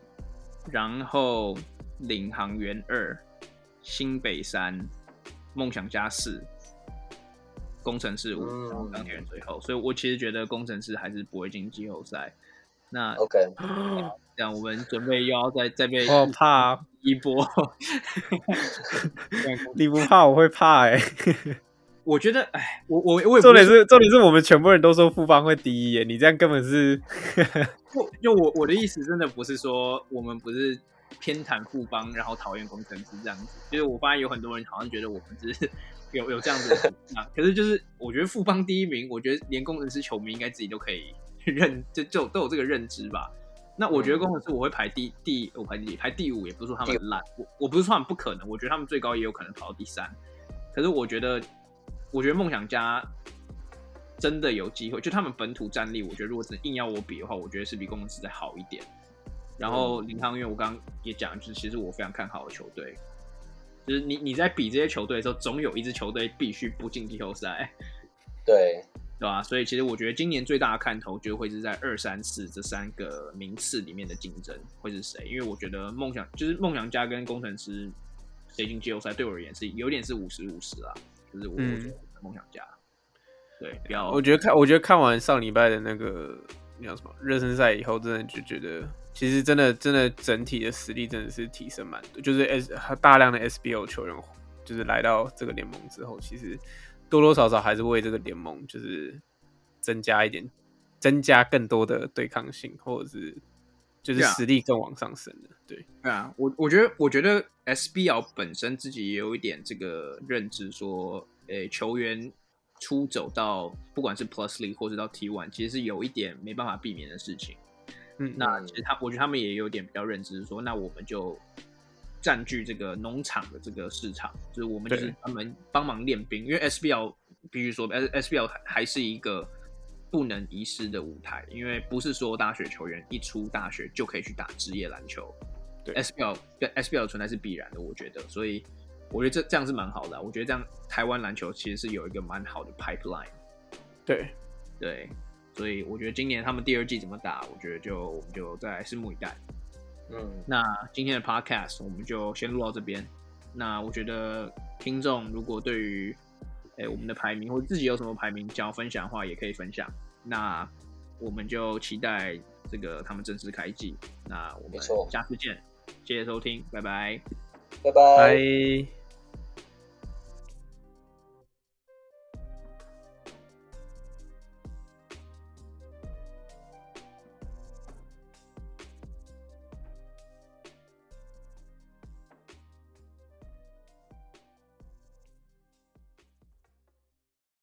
S1: 然后领航员二。新北三，梦想家四，攻城狮五，然后钢铁人最后，所以我其实觉得工程师还是不会进季后赛。那
S3: OK，
S1: 这样我们准备又要再再被
S2: 我怕
S1: 一波，
S2: 你不怕我会怕哎、欸。
S1: 我觉得，哎，我我我也
S2: 重点是重点是我们全部人都说富邦会第一耶，你这样根本是，
S1: 就就我我的意思真的不是说我们不是偏袒富邦，然后讨厌工程师这样子，就是我发现有很多人好像觉得我们只是有有这样子的 可是就是我觉得富邦第一名，我觉得连工程师球迷应该自己都可以 认，就就都有这个认知吧。那我觉得工程师我会排第第我排第排第五，也不是说他们很烂，我我不是说他们不可能，我觉得他们最高也有可能跑到第三，可是我觉得。我觉得梦想家真的有机会，就他们本土战力，我觉得如果是硬要我比的话，我觉得是比工程师再好一点。然后林康，因为，我刚刚也讲，就是其实我非常看好的球队，就是你你在比这些球队的时候，总有一支球队必须不进季后赛，
S3: 对
S1: 对吧？所以其实我觉得今年最大的看头就会是在二三四这三个名次里面的竞争会是谁，因为我觉得梦想就是梦想家跟工程师谁进季后赛，对我而言是有点是五十五十啊。就是我梦想家，嗯、对，比较。我觉得看，
S2: 我觉得看完上礼拜的那个那叫什么热身赛以后，真的就觉得，其实真的真的整体的实力真的是提升蛮多。就是 S 大量的 SBL 球员，就是来到这个联盟之后，其实多多少少还是为这个联盟就是增加一点，增加更多的对抗性，或者是就是实力更往上升的。对，
S1: 对啊，我我觉得我觉得 SBL 本身自己也有一点这个认知，说，诶，球员出走到不管是 Plus League 或者到 T1，其实是有一点没办法避免的事情。嗯，那其实他，我觉得他们也有点比较认知，说，那我们就占据这个农场的这个市场，就是我们就是他们帮忙练兵，因为 SBL 必须说 S SBL 还是一个。不能遗失的舞台，因为不是所有大学球员一出大学就可以去打职业篮球。对，SBL 跟 SBL 的存在是必然的，我觉得，所以我觉得这这样是蛮好的。我觉得这样台湾篮球其实是有一个蛮好的 pipeline。
S2: 对，
S1: 对，所以我觉得今年他们第二季怎么打，我觉得就我们就再拭目以待。嗯，那今天的 podcast 我们就先录到这边。那我觉得听众如果对于哎，我们的排名或者自己有什么排名想要分享的话，也可以分享。那我们就期待这个他们正式开季。那我们下次见，谢谢收听，拜拜，
S3: 拜拜。